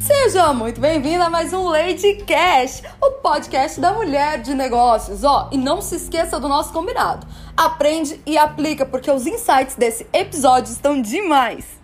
Seja muito bem-vindo a mais um Lady Cash, o podcast da mulher de negócios. Ó, e não se esqueça do nosso combinado. Aprende e aplica, porque os insights desse episódio estão demais.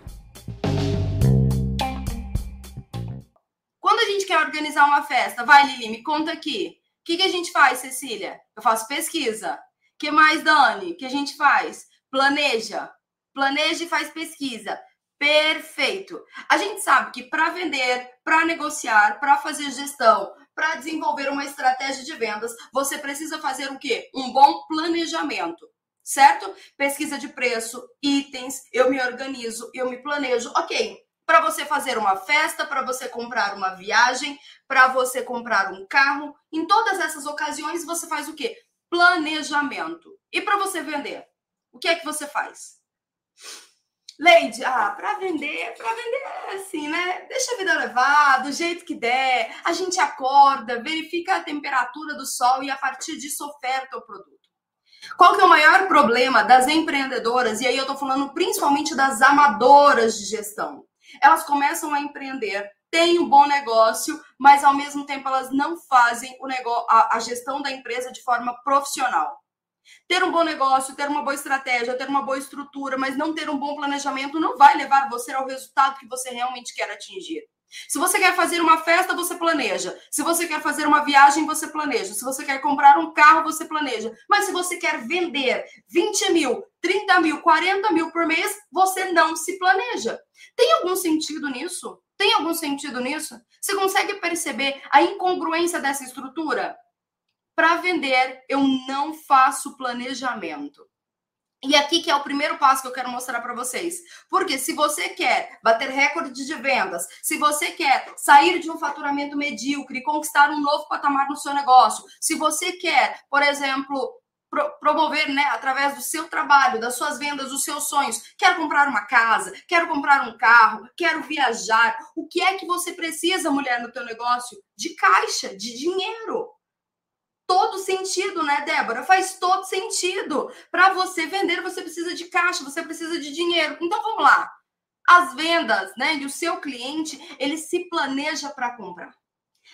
Quando a gente quer organizar uma festa, vai, Lili, me conta aqui. O que, que a gente faz, Cecília? Eu faço pesquisa. O que mais, Dani? O que a gente faz? Planeja. Planeja e faz pesquisa. Perfeito. A gente sabe que para vender, para negociar, para fazer gestão, para desenvolver uma estratégia de vendas, você precisa fazer o quê? Um bom planejamento, certo? Pesquisa de preço, itens, eu me organizo, eu me planejo. OK. Para você fazer uma festa, para você comprar uma viagem, para você comprar um carro, em todas essas ocasiões você faz o quê? Planejamento. E para você vender, o que é que você faz? Leide, ah, para vender, para vender assim, né? Deixa a vida levar, do jeito que der. A gente acorda, verifica a temperatura do sol e a partir disso oferta o produto. Qual que é o maior problema das empreendedoras? E aí eu tô falando principalmente das amadoras de gestão. Elas começam a empreender, têm um bom negócio, mas ao mesmo tempo elas não fazem o negócio, a, a gestão da empresa de forma profissional. Ter um bom negócio, ter uma boa estratégia, ter uma boa estrutura, mas não ter um bom planejamento não vai levar você ao resultado que você realmente quer atingir. Se você quer fazer uma festa, você planeja. Se você quer fazer uma viagem, você planeja. Se você quer comprar um carro, você planeja. Mas se você quer vender 20 mil, 30 mil, 40 mil por mês, você não se planeja. Tem algum sentido nisso? Tem algum sentido nisso? Você consegue perceber a incongruência dessa estrutura? Para vender, eu não faço planejamento. E aqui que é o primeiro passo que eu quero mostrar para vocês. Porque se você quer bater recorde de vendas, se você quer sair de um faturamento medíocre, conquistar um novo patamar no seu negócio, se você quer, por exemplo, pro promover, né, através do seu trabalho, das suas vendas, dos seus sonhos, quero comprar uma casa, quero comprar um carro, quero viajar, o que é que você precisa, mulher, no teu negócio? De caixa, de dinheiro todo sentido, né, Débora? Faz todo sentido. Para você vender, você precisa de caixa, você precisa de dinheiro. Então vamos lá. As vendas, né, e o seu cliente, ele se planeja para comprar.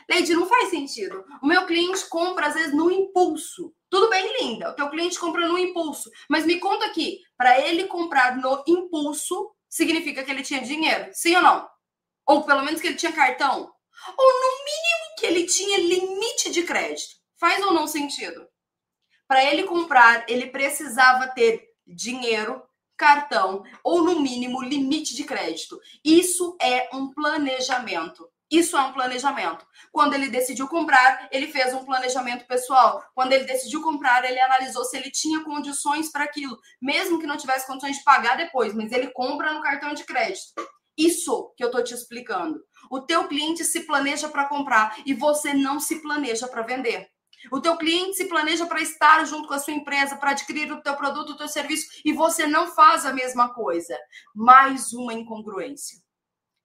Leide, não faz sentido. O meu cliente compra às vezes no impulso. Tudo bem, linda. O teu cliente compra no impulso, mas me conta aqui, para ele comprar no impulso, significa que ele tinha dinheiro? Sim ou não? Ou pelo menos que ele tinha cartão? Ou no mínimo que ele tinha limite de crédito? Faz ou não sentido? Para ele comprar, ele precisava ter dinheiro, cartão ou, no mínimo, limite de crédito. Isso é um planejamento. Isso é um planejamento. Quando ele decidiu comprar, ele fez um planejamento pessoal. Quando ele decidiu comprar, ele analisou se ele tinha condições para aquilo, mesmo que não tivesse condições de pagar depois, mas ele compra no cartão de crédito. Isso que eu tô te explicando. O teu cliente se planeja para comprar e você não se planeja para vender. O teu cliente se planeja para estar junto com a sua empresa, para adquirir o teu produto, o teu serviço, e você não faz a mesma coisa. Mais uma incongruência.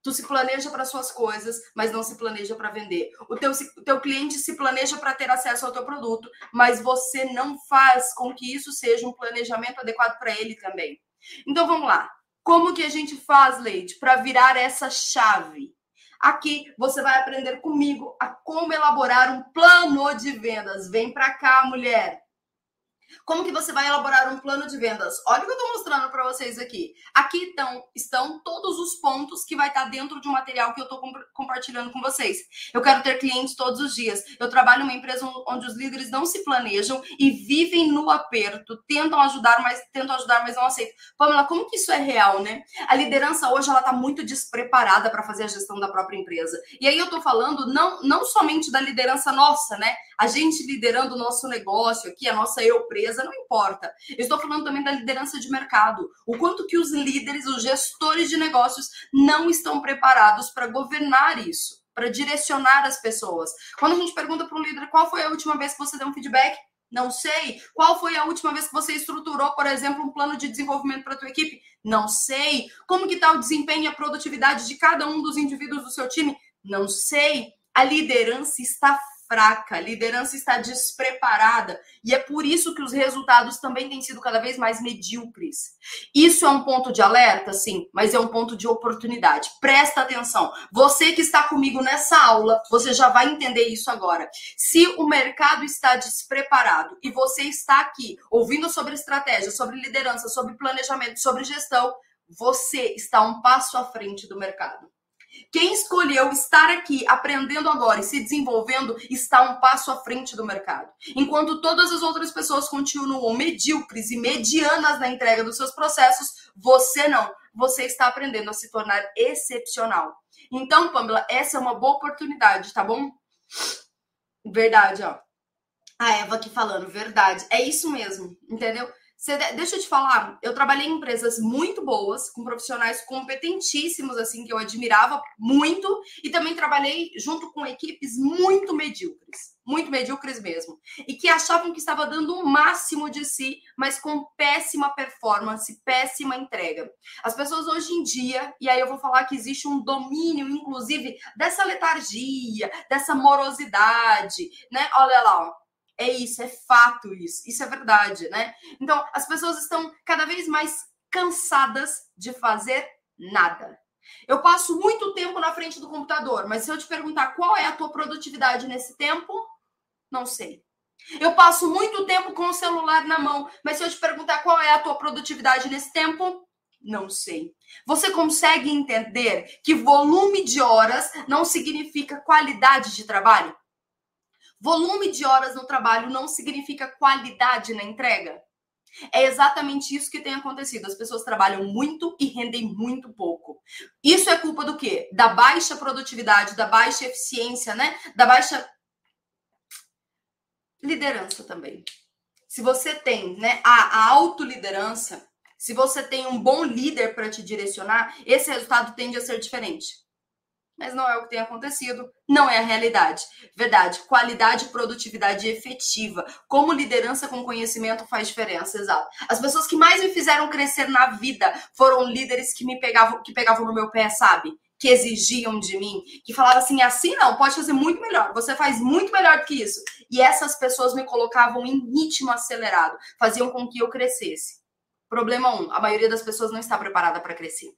Tu se planeja para suas coisas, mas não se planeja para vender. O teu, o teu cliente se planeja para ter acesso ao teu produto, mas você não faz com que isso seja um planejamento adequado para ele também. Então vamos lá. Como que a gente faz, Leite, para virar essa chave? Aqui você vai aprender comigo a como elaborar um plano de vendas. Vem para cá, mulher. Como que você vai elaborar um plano de vendas? Olha o que eu estou mostrando para vocês aqui. Aqui estão, estão todos os pontos que vai estar tá dentro de um material que eu estou compartilhando com vocês. Eu quero ter clientes todos os dias. Eu trabalho numa empresa onde os líderes não se planejam e vivem no aperto, tentam ajudar, mas tentam ajudar, mas não aceitam. Pamela, como que isso é real, né? A liderança hoje ela está muito despreparada para fazer a gestão da própria empresa. E aí eu estou falando não, não somente da liderança nossa, né? A gente liderando o nosso negócio aqui, a nossa empresa, não importa. Eu estou falando também da liderança de mercado. O quanto que os líderes, os gestores de negócios não estão preparados para governar isso, para direcionar as pessoas. Quando a gente pergunta para um líder qual foi a última vez que você deu um feedback, não sei. Qual foi a última vez que você estruturou, por exemplo, um plano de desenvolvimento para a tua equipe? Não sei. Como que está o desempenho e a produtividade de cada um dos indivíduos do seu time? Não sei. A liderança está fraca, a liderança está despreparada. E é por isso que os resultados também têm sido cada vez mais medíocres. Isso é um ponto de alerta, sim, mas é um ponto de oportunidade. Presta atenção. Você que está comigo nessa aula, você já vai entender isso agora. Se o mercado está despreparado e você está aqui ouvindo sobre estratégia, sobre liderança, sobre planejamento, sobre gestão, você está um passo à frente do mercado. Quem escolheu estar aqui aprendendo agora e se desenvolvendo está um passo à frente do mercado. Enquanto todas as outras pessoas continuam medíocres e medianas na entrega dos seus processos, você não. Você está aprendendo a se tornar excepcional. Então, Pamela, essa é uma boa oportunidade, tá bom? Verdade, ó. A Eva aqui falando, verdade. É isso mesmo, entendeu? Você, deixa eu te falar, eu trabalhei em empresas muito boas, com profissionais competentíssimos, assim, que eu admirava muito, e também trabalhei junto com equipes muito medíocres, muito medíocres mesmo, e que achavam que estava dando o máximo de si, mas com péssima performance, péssima entrega. As pessoas hoje em dia, e aí eu vou falar que existe um domínio, inclusive, dessa letargia, dessa morosidade, né? Olha lá, ó é isso, é fato isso, isso é verdade, né? Então, as pessoas estão cada vez mais cansadas de fazer nada. Eu passo muito tempo na frente do computador, mas se eu te perguntar qual é a tua produtividade nesse tempo, não sei. Eu passo muito tempo com o celular na mão, mas se eu te perguntar qual é a tua produtividade nesse tempo, não sei. Você consegue entender que volume de horas não significa qualidade de trabalho? Volume de horas no trabalho não significa qualidade na entrega. É exatamente isso que tem acontecido. As pessoas trabalham muito e rendem muito pouco. Isso é culpa do quê? Da baixa produtividade, da baixa eficiência, né? Da baixa liderança também. Se você tem, né, a, a autoliderança, se você tem um bom líder para te direcionar, esse resultado tende a ser diferente mas não é o que tem acontecido, não é a realidade. Verdade, qualidade, produtividade efetiva, como liderança com conhecimento faz diferença, exato. As pessoas que mais me fizeram crescer na vida foram líderes que me pegavam, que pegavam no meu pé, sabe? Que exigiam de mim, que falavam assim, assim não, pode fazer muito melhor, você faz muito melhor do que isso. E essas pessoas me colocavam em ritmo acelerado, faziam com que eu crescesse. Problema um, a maioria das pessoas não está preparada para crescer.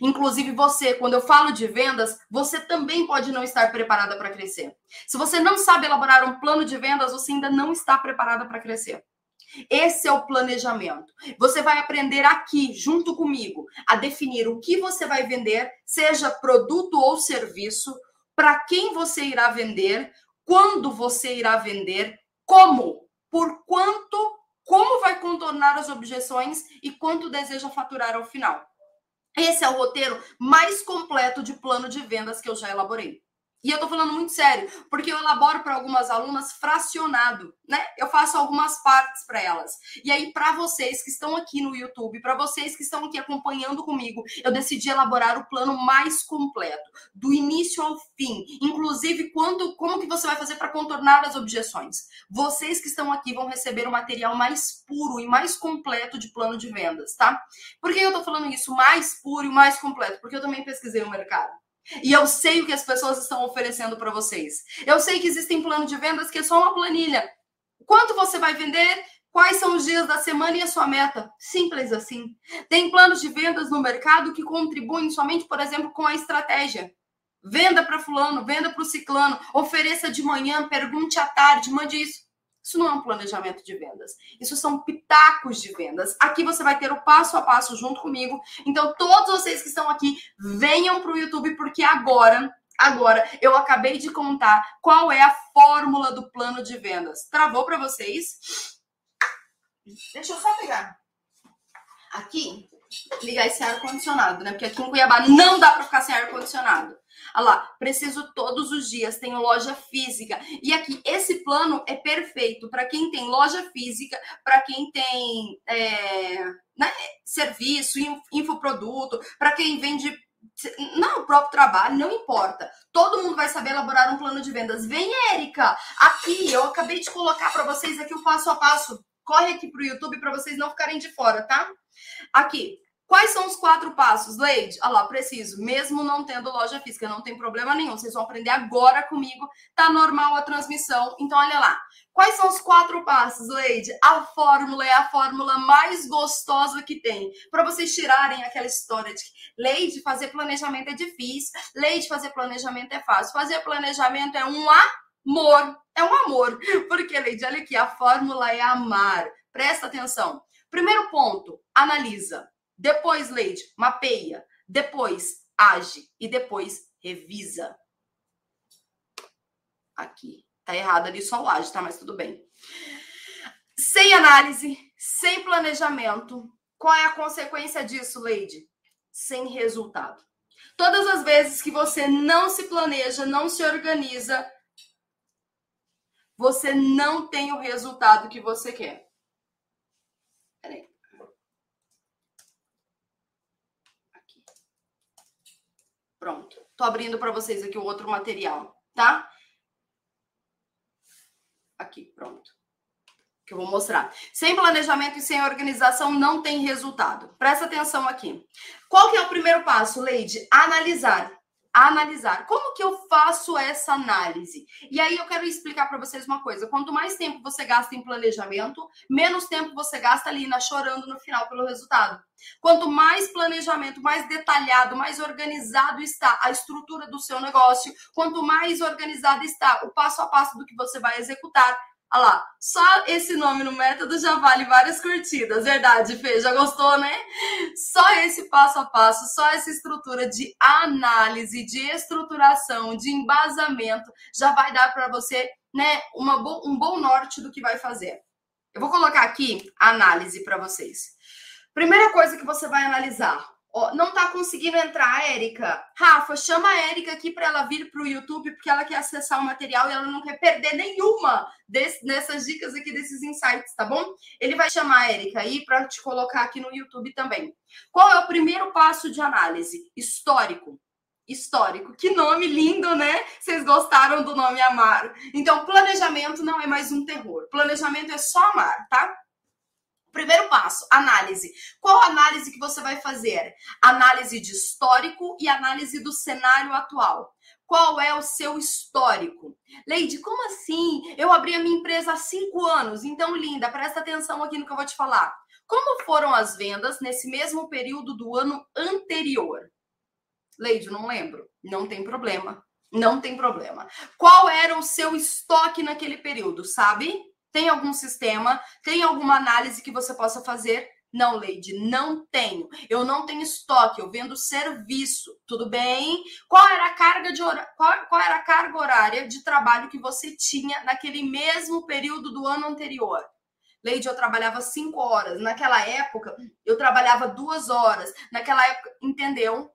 Inclusive você, quando eu falo de vendas, você também pode não estar preparada para crescer. Se você não sabe elaborar um plano de vendas, você ainda não está preparada para crescer. Esse é o planejamento. Você vai aprender aqui, junto comigo, a definir o que você vai vender, seja produto ou serviço, para quem você irá vender, quando você irá vender, como, por quanto, como vai contornar as objeções e quanto deseja faturar ao final. Esse é o roteiro mais completo de plano de vendas que eu já elaborei. E eu tô falando muito sério, porque eu elaboro para algumas alunas fracionado, né? Eu faço algumas partes para elas. E aí, para vocês que estão aqui no YouTube, para vocês que estão aqui acompanhando comigo, eu decidi elaborar o plano mais completo, do início ao fim, inclusive quando, como que você vai fazer para contornar as objeções. Vocês que estão aqui vão receber o material mais puro e mais completo de plano de vendas, tá? Por que eu tô falando isso mais puro e mais completo? Porque eu também pesquisei o mercado. E eu sei o que as pessoas estão oferecendo para vocês. Eu sei que existem planos de vendas que é só uma planilha. Quanto você vai vender? Quais são os dias da semana e a sua meta? Simples assim. Tem planos de vendas no mercado que contribuem somente, por exemplo, com a estratégia. Venda para fulano, venda para o ciclano, ofereça de manhã, pergunte à tarde, mande isso. Isso não é um planejamento de vendas. Isso são pitacos de vendas. Aqui você vai ter o passo a passo junto comigo. Então, todos vocês que estão aqui, venham para o YouTube, porque agora Agora, eu acabei de contar qual é a fórmula do plano de vendas. Travou para vocês? Deixa eu só pegar. Aqui, ligar esse ar-condicionado, né? Porque aqui em Cuiabá não dá para ficar sem ar-condicionado. Olha lá, preciso todos os dias, tenho loja física. E aqui, esse plano é perfeito para quem tem loja física, para quem tem é, né, serviço, infoproduto, para quem vende não, o próprio trabalho, não importa. Todo mundo vai saber elaborar um plano de vendas. Vem, Érica! Aqui, eu acabei de colocar para vocês aqui o passo a passo. Corre aqui para o YouTube para vocês não ficarem de fora, tá? Aqui, Quais são os quatro passos, Leide? Olha lá, preciso. Mesmo não tendo loja física, não tem problema nenhum. Vocês vão aprender agora comigo. Tá normal a transmissão. Então, olha lá. Quais são os quatro passos, Leide? A fórmula é a fórmula mais gostosa que tem. Para vocês tirarem aquela história de que Leide, fazer planejamento é difícil. Leide, fazer planejamento é fácil. Fazer planejamento é um amor. É um amor. Porque, Leide, olha aqui, a fórmula é amar. Presta atenção. Primeiro ponto, analisa. Depois, Leide, mapeia. Depois, age. E depois, revisa. Aqui. Tá errado ali só o age, tá? Mas tudo bem. Sem análise, sem planejamento. Qual é a consequência disso, Leide? Sem resultado. Todas as vezes que você não se planeja, não se organiza, você não tem o resultado que você quer. Peraí. Pronto. Tô abrindo para vocês aqui o outro material, tá? Aqui, pronto. Que eu vou mostrar. Sem planejamento e sem organização não tem resultado. Presta atenção aqui. Qual que é o primeiro passo, Leide? Analisar analisar. Como que eu faço essa análise? E aí eu quero explicar para vocês uma coisa. Quanto mais tempo você gasta em planejamento, menos tempo você gasta ali na chorando no final pelo resultado. Quanto mais planejamento, mais detalhado, mais organizado está a estrutura do seu negócio, quanto mais organizado está o passo a passo do que você vai executar, Olha lá, só esse nome no método já vale várias curtidas, verdade, Fê? Já gostou, né? Só esse passo a passo, só essa estrutura de análise, de estruturação, de embasamento, já vai dar para você, né, uma bo um bom norte do que vai fazer. Eu vou colocar aqui análise para vocês. Primeira coisa que você vai analisar, Não tá conseguindo entrar, Érica. Rafa, chama a Érica aqui para ela vir para o YouTube, porque ela quer acessar o material e ela não quer perder nenhuma desse, dessas dicas aqui, desses insights, tá bom? Ele vai chamar a Érica aí para te colocar aqui no YouTube também. Qual é o primeiro passo de análise? Histórico. Histórico. Que nome lindo, né? Vocês gostaram do nome Amar. Então, planejamento não é mais um terror. Planejamento é só amar, tá? Primeiro passo, análise. Qual análise que você vai fazer? Análise de histórico e análise do cenário atual. Qual é o seu histórico? Leide, como assim? Eu abri a minha empresa há cinco anos. Então, linda, presta atenção aqui no que eu vou te falar. Como foram as vendas nesse mesmo período do ano anterior? Leide, não lembro. Não tem problema. Não tem problema. Qual era o seu estoque naquele período, sabe? Tem algum sistema? Tem alguma análise que você possa fazer? Não, Leide, não tenho. Eu não tenho estoque, eu vendo serviço. Tudo bem? Qual era a carga de hora... qual, qual era a carga horária de trabalho que você tinha naquele mesmo período do ano anterior? Leide, eu trabalhava cinco horas. Naquela época, eu trabalhava duas horas. Naquela época, entendeu?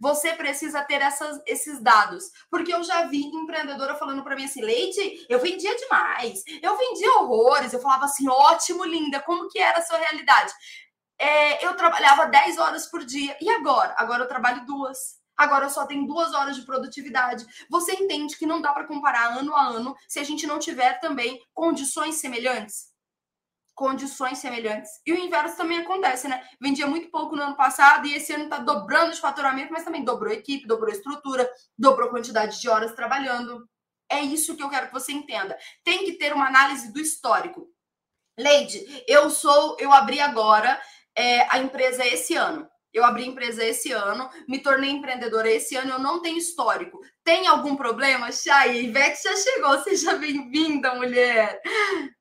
Você precisa ter essas, esses dados. Porque eu já vi empreendedora falando para mim assim, Leite, eu vendia demais, eu vendia horrores. Eu falava assim, ótimo, linda, como que era a sua realidade? É, eu trabalhava 10 horas por dia. E agora? Agora eu trabalho duas. Agora eu só tenho duas horas de produtividade. Você entende que não dá para comparar ano a ano se a gente não tiver também condições semelhantes? Condições semelhantes. E o inverso também acontece, né? Vendia muito pouco no ano passado e esse ano está dobrando de faturamento, mas também dobrou equipe, dobrou estrutura, dobrou quantidade de horas trabalhando. É isso que eu quero que você entenda. Tem que ter uma análise do histórico. Leide, eu sou, eu abri agora é, a empresa esse ano. Eu abri empresa esse ano, me tornei empreendedora esse ano, eu não tenho histórico. Tem algum problema? Chay, Ivete já chegou, seja bem-vinda, mulher.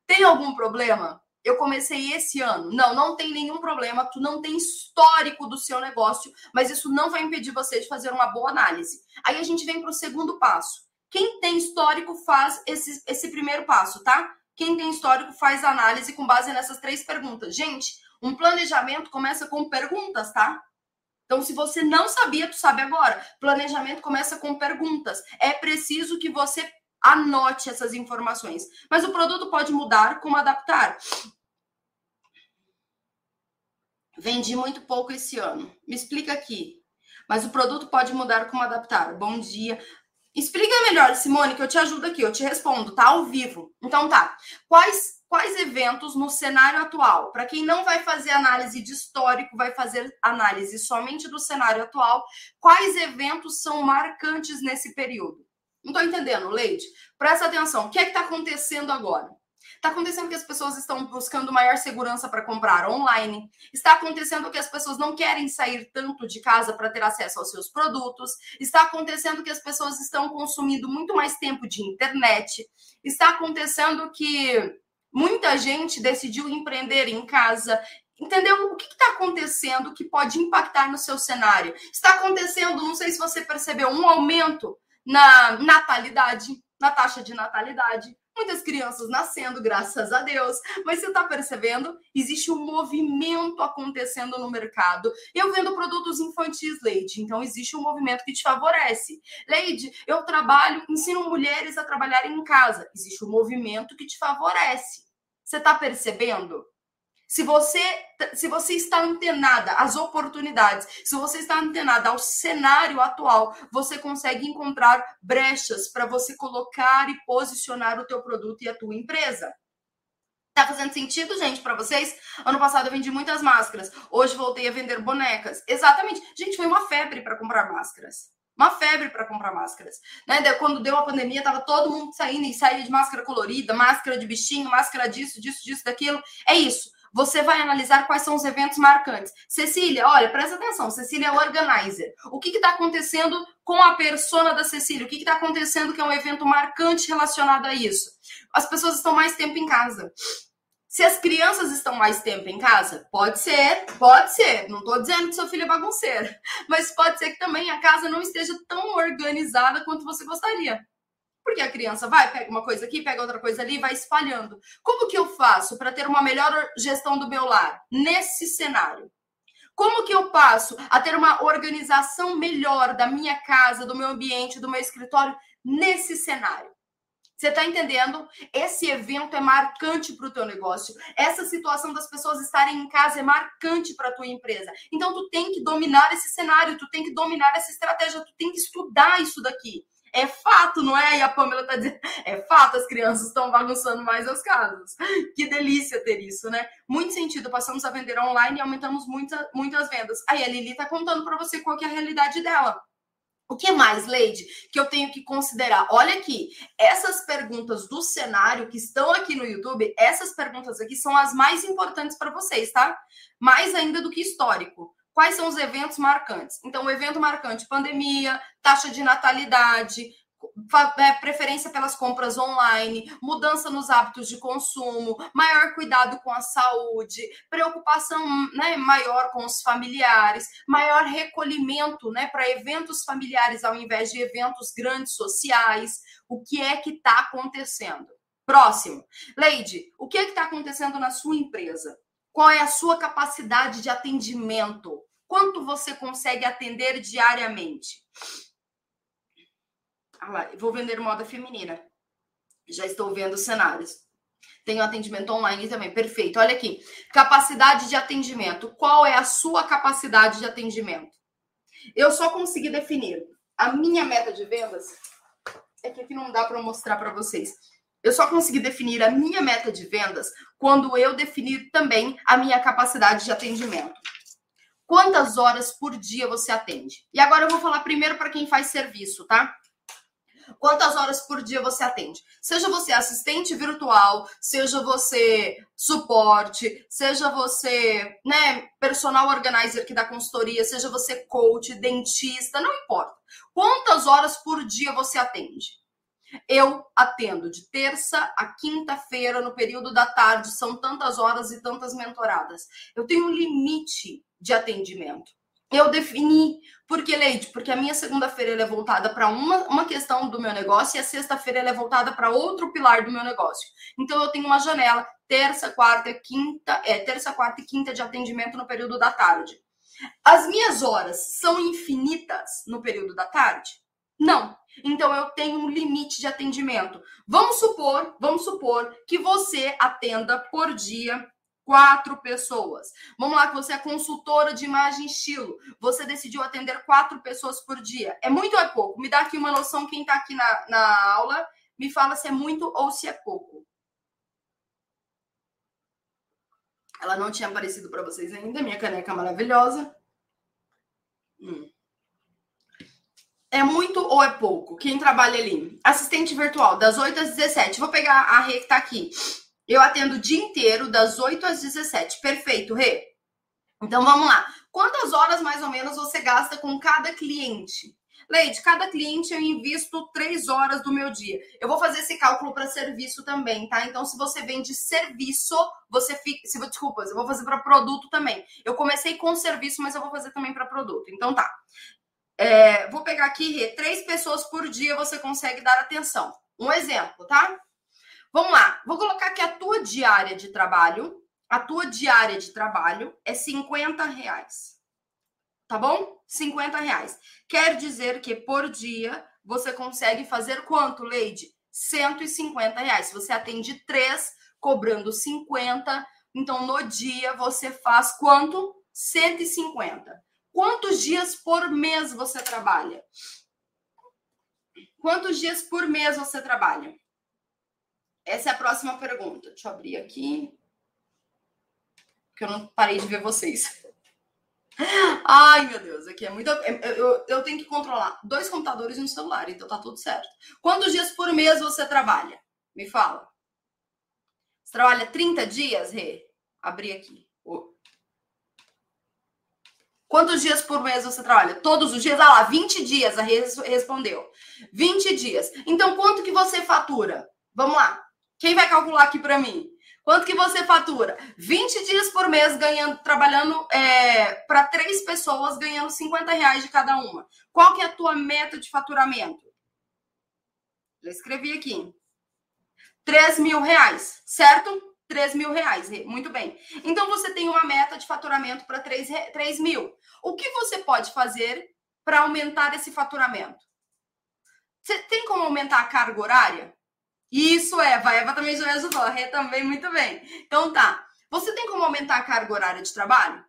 Tem algum problema? Eu comecei esse ano. Não, não tem nenhum problema, tu não tem histórico do seu negócio, mas isso não vai impedir você de fazer uma boa análise. Aí a gente vem para o segundo passo. Quem tem histórico faz esse, esse primeiro passo, tá? Quem tem histórico faz análise com base nessas três perguntas. Gente, um planejamento começa com perguntas, tá? Então, se você não sabia, tu sabe agora. Planejamento começa com perguntas. É preciso que você Anote essas informações. Mas o produto pode mudar, como adaptar. Vendi muito pouco esse ano. Me explica aqui. Mas o produto pode mudar, como adaptar. Bom dia. Explica melhor, Simone, que eu te ajudo aqui, eu te respondo, tá? Ao vivo. Então tá. Quais quais eventos no cenário atual? Para quem não vai fazer análise de histórico, vai fazer análise somente do cenário atual, quais eventos são marcantes nesse período? Não estou entendendo, Leide. Presta atenção. O que é que está acontecendo agora? Está acontecendo que as pessoas estão buscando maior segurança para comprar online. Está acontecendo que as pessoas não querem sair tanto de casa para ter acesso aos seus produtos. Está acontecendo que as pessoas estão consumindo muito mais tempo de internet. Está acontecendo que muita gente decidiu empreender em casa. Entendeu? O que está acontecendo que pode impactar no seu cenário? Está acontecendo, não sei se você percebeu, um aumento na natalidade, na taxa de natalidade muitas crianças nascendo, graças a Deus. Mas você está percebendo? Existe um movimento acontecendo no mercado. Eu vendo produtos infantis, Leide, então existe um movimento que te favorece. Leide, eu trabalho, ensino mulheres a trabalharem em casa. Existe um movimento que te favorece. Você está percebendo? Se você, se você está antenada às oportunidades, se você está antenada ao cenário atual, você consegue encontrar brechas para você colocar e posicionar o teu produto e a tua empresa. Tá fazendo sentido, gente, para vocês? Ano passado eu vendi muitas máscaras. Hoje voltei a vender bonecas. Exatamente. Gente, foi uma febre para comprar máscaras. Uma febre para comprar máscaras. Né? Quando deu a pandemia, tava todo mundo saindo e saía de máscara colorida, máscara de bichinho, máscara disso, disso, disso, daquilo. É isso você vai analisar quais são os eventos marcantes. Cecília, olha, presta atenção, Cecília é organizer. O que está acontecendo com a persona da Cecília? O que está acontecendo que é um evento marcante relacionado a isso? As pessoas estão mais tempo em casa. Se as crianças estão mais tempo em casa, pode ser, pode ser. Não estou dizendo que seu filho é bagunceiro, mas pode ser que também a casa não esteja tão organizada quanto você gostaria. Porque a criança vai, pega uma coisa aqui, pega outra coisa ali, vai espalhando. Como que eu faço para ter uma melhor gestão do meu lar nesse cenário? Como que eu passo a ter uma organização melhor da minha casa, do meu ambiente, do meu escritório nesse cenário? Você está entendendo? Esse evento é marcante para o teu negócio. Essa situação das pessoas estarem em casa é marcante para a tua empresa. Então, tu tem que dominar esse cenário, tu tem que dominar essa estratégia, tu tem que estudar isso daqui. É fato, não é? E a Pamela tá dizendo, é fato, as crianças estão bagunçando mais as casas. Que delícia ter isso, né? Muito sentido, passamos a vender online e aumentamos muita, muitas vendas. Aí a Lili tá contando para você qual que é a realidade dela. O que mais, Leide, que eu tenho que considerar? Olha aqui, essas perguntas do cenário que estão aqui no YouTube, essas perguntas aqui são as mais importantes para vocês, tá? Mais ainda do que histórico. Quais são os eventos marcantes? Então, o evento marcante: pandemia, taxa de natalidade, é, preferência pelas compras online, mudança nos hábitos de consumo, maior cuidado com a saúde, preocupação né, maior com os familiares, maior recolhimento né, para eventos familiares ao invés de eventos grandes sociais. O que é que está acontecendo? Próximo. Leide, o que é que está acontecendo na sua empresa? Qual é a sua capacidade de atendimento? Quanto você consegue atender diariamente? Ah lá, vou vender moda feminina. Já estou vendo cenários. Tenho atendimento online também. Perfeito. Olha aqui. Capacidade de atendimento. Qual é a sua capacidade de atendimento? Eu só consegui definir a minha meta de vendas. É que aqui não dá para mostrar para vocês. Eu só consegui definir a minha meta de vendas quando eu definir também a minha capacidade de atendimento. Quantas horas por dia você atende? E agora eu vou falar primeiro para quem faz serviço, tá? Quantas horas por dia você atende? Seja você assistente virtual, seja você suporte, seja você, né, personal organizer que dá consultoria, seja você coach, dentista, não importa. Quantas horas por dia você atende? Eu atendo de terça a quinta-feira, no período da tarde, são tantas horas e tantas mentoradas. Eu tenho um limite de atendimento. Eu defini, porque, Leite, porque a minha segunda-feira é voltada para uma, uma questão do meu negócio e a sexta-feira é voltada para outro pilar do meu negócio. Então, eu tenho uma janela, terça, quarta, quinta, é, terça, quarta e quinta de atendimento no período da tarde. As minhas horas são infinitas no período da tarde? Não. Então eu tenho um limite de atendimento. Vamos supor, vamos supor que você atenda por dia quatro pessoas. Vamos lá, que você é consultora de imagem e estilo. Você decidiu atender quatro pessoas por dia. É muito ou é pouco? Me dá aqui uma noção, quem está aqui na, na aula, me fala se é muito ou se é pouco. Ela não tinha aparecido para vocês ainda, minha caneca maravilhosa. É muito ou é pouco? Quem trabalha ali? Assistente virtual, das 8 às 17. Vou pegar a Rê que tá aqui. Eu atendo o dia inteiro, das 8 às 17. Perfeito, Rê. Então vamos lá. Quantas horas mais ou menos você gasta com cada cliente? Leide, cada cliente eu invisto três horas do meu dia. Eu vou fazer esse cálculo para serviço também, tá? Então, se você vende serviço, você fica. Se, desculpa, eu vou fazer para produto também. Eu comecei com serviço, mas eu vou fazer também para produto. Então, tá. É, vou pegar aqui, três pessoas por dia você consegue dar atenção. Um exemplo, tá? Vamos lá. Vou colocar aqui a tua diária de trabalho. A tua diária de trabalho é 50 reais. Tá bom? 50 reais. Quer dizer que por dia você consegue fazer quanto, Leide? 150 reais. Se você atende três, cobrando 50, então no dia você faz quanto? 150. Quantos dias por mês você trabalha? Quantos dias por mês você trabalha? Essa é a próxima pergunta. Deixa eu abrir aqui. Porque eu não parei de ver vocês. Ai, meu Deus, aqui é muito. Eu, eu tenho que controlar dois computadores e um celular, então tá tudo certo. Quantos dias por mês você trabalha? Me fala. Você trabalha 30 dias, Rê? Abri aqui. Quantos dias por mês você trabalha? Todos os dias? Ah lá, 20 dias, a Rê respondeu. 20 dias. Então, quanto que você fatura? Vamos lá. Quem vai calcular aqui para mim? Quanto que você fatura? 20 dias por mês ganhando, trabalhando é, para três pessoas, ganhando 50 reais de cada uma. Qual que é a tua meta de faturamento? Já escrevi aqui. 3 mil reais, certo? 3 mil reais. Muito bem. Então você tem uma meta de faturamento para 3, 3 mil. O que você pode fazer para aumentar esse faturamento? Você tem como aumentar a carga horária? Isso, Eva. A Eva também já me ajudou. Rê também, muito bem. Então tá. Você tem como aumentar a carga horária de trabalho?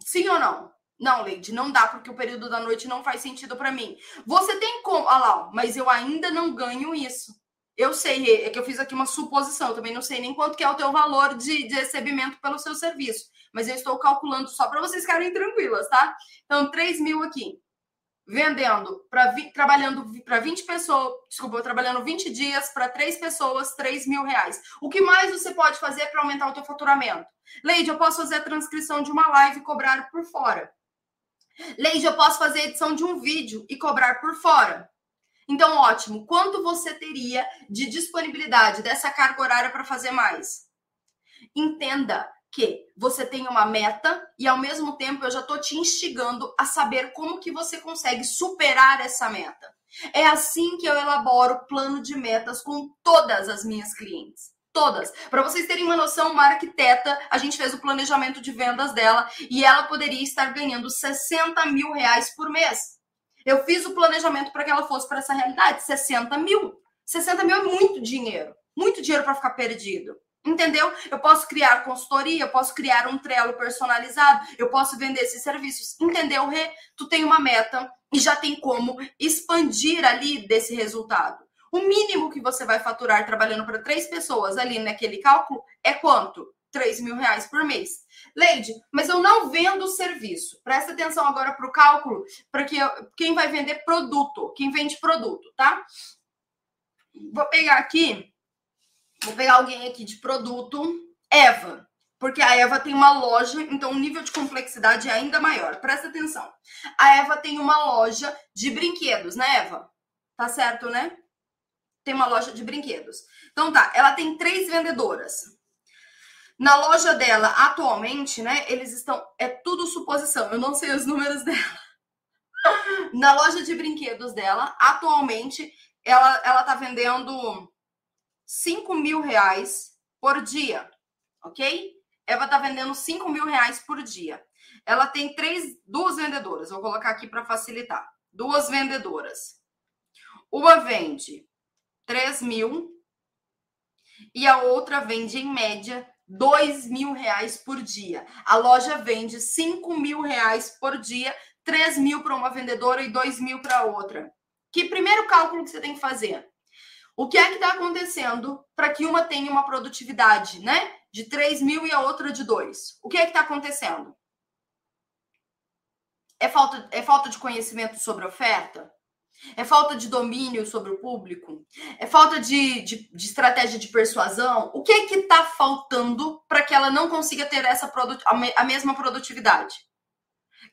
Sim ou não? Não, Leide, não dá porque o período da noite não faz sentido para mim. Você tem como. Olha lá, mas eu ainda não ganho isso. Eu sei, é que eu fiz aqui uma suposição, também não sei nem quanto que é o teu valor de, de recebimento pelo seu serviço, mas eu estou calculando só para vocês ficarem tranquilas, tá? Então, 3 mil aqui, vendendo, pra, trabalhando para 20 pessoas, desculpa, trabalhando 20 dias para 3 pessoas, 3 mil reais. O que mais você pode fazer para aumentar o teu faturamento? Leide, eu posso fazer a transcrição de uma live e cobrar por fora. Leide, eu posso fazer a edição de um vídeo e cobrar por fora. Então, ótimo. Quanto você teria de disponibilidade dessa carga horária para fazer mais? Entenda que você tem uma meta e ao mesmo tempo eu já estou te instigando a saber como que você consegue superar essa meta. É assim que eu elaboro plano de metas com todas as minhas clientes. Todas. Para vocês terem uma noção, uma arquiteta, a gente fez o planejamento de vendas dela e ela poderia estar ganhando 60 mil reais por mês. Eu fiz o planejamento para que ela fosse para essa realidade. 60 mil. 60 mil é muito dinheiro. Muito dinheiro para ficar perdido. Entendeu? Eu posso criar consultoria, eu posso criar um trelo personalizado, eu posso vender esses serviços. Entendeu, Rê? Tu tem uma meta e já tem como expandir ali desse resultado. O mínimo que você vai faturar trabalhando para três pessoas ali naquele cálculo é quanto? 3 mil reais por mês. Leide, mas eu não vendo serviço. Presta atenção agora para o cálculo, para que quem vai vender produto, quem vende produto, tá? Vou pegar aqui, vou pegar alguém aqui de produto, Eva, porque a Eva tem uma loja, então o nível de complexidade é ainda maior. Presta atenção. A Eva tem uma loja de brinquedos, né, Eva? Tá certo, né? Tem uma loja de brinquedos. Então tá, ela tem três vendedoras. Na loja dela, atualmente, né, eles estão. É tudo suposição, eu não sei os números dela. Na loja de brinquedos dela, atualmente, ela, ela tá vendendo 5 mil reais por dia, ok? Ela tá vendendo 5 mil reais por dia. Ela tem três, duas vendedoras, vou colocar aqui para facilitar. Duas vendedoras. Uma vende 3 mil e a outra vende em média dois mil reais por dia. A loja vende cinco mil reais por dia, três mil para uma vendedora e dois mil para outra. Que primeiro cálculo que você tem que fazer? O que é que está acontecendo para que uma tenha uma produtividade, né? De 3 mil e a outra de 2. O que é que está acontecendo? É falta, é falta de conhecimento sobre oferta? É falta de domínio sobre o público? É falta de, de, de estratégia de persuasão? O que é que está faltando para que ela não consiga ter essa a mesma produtividade?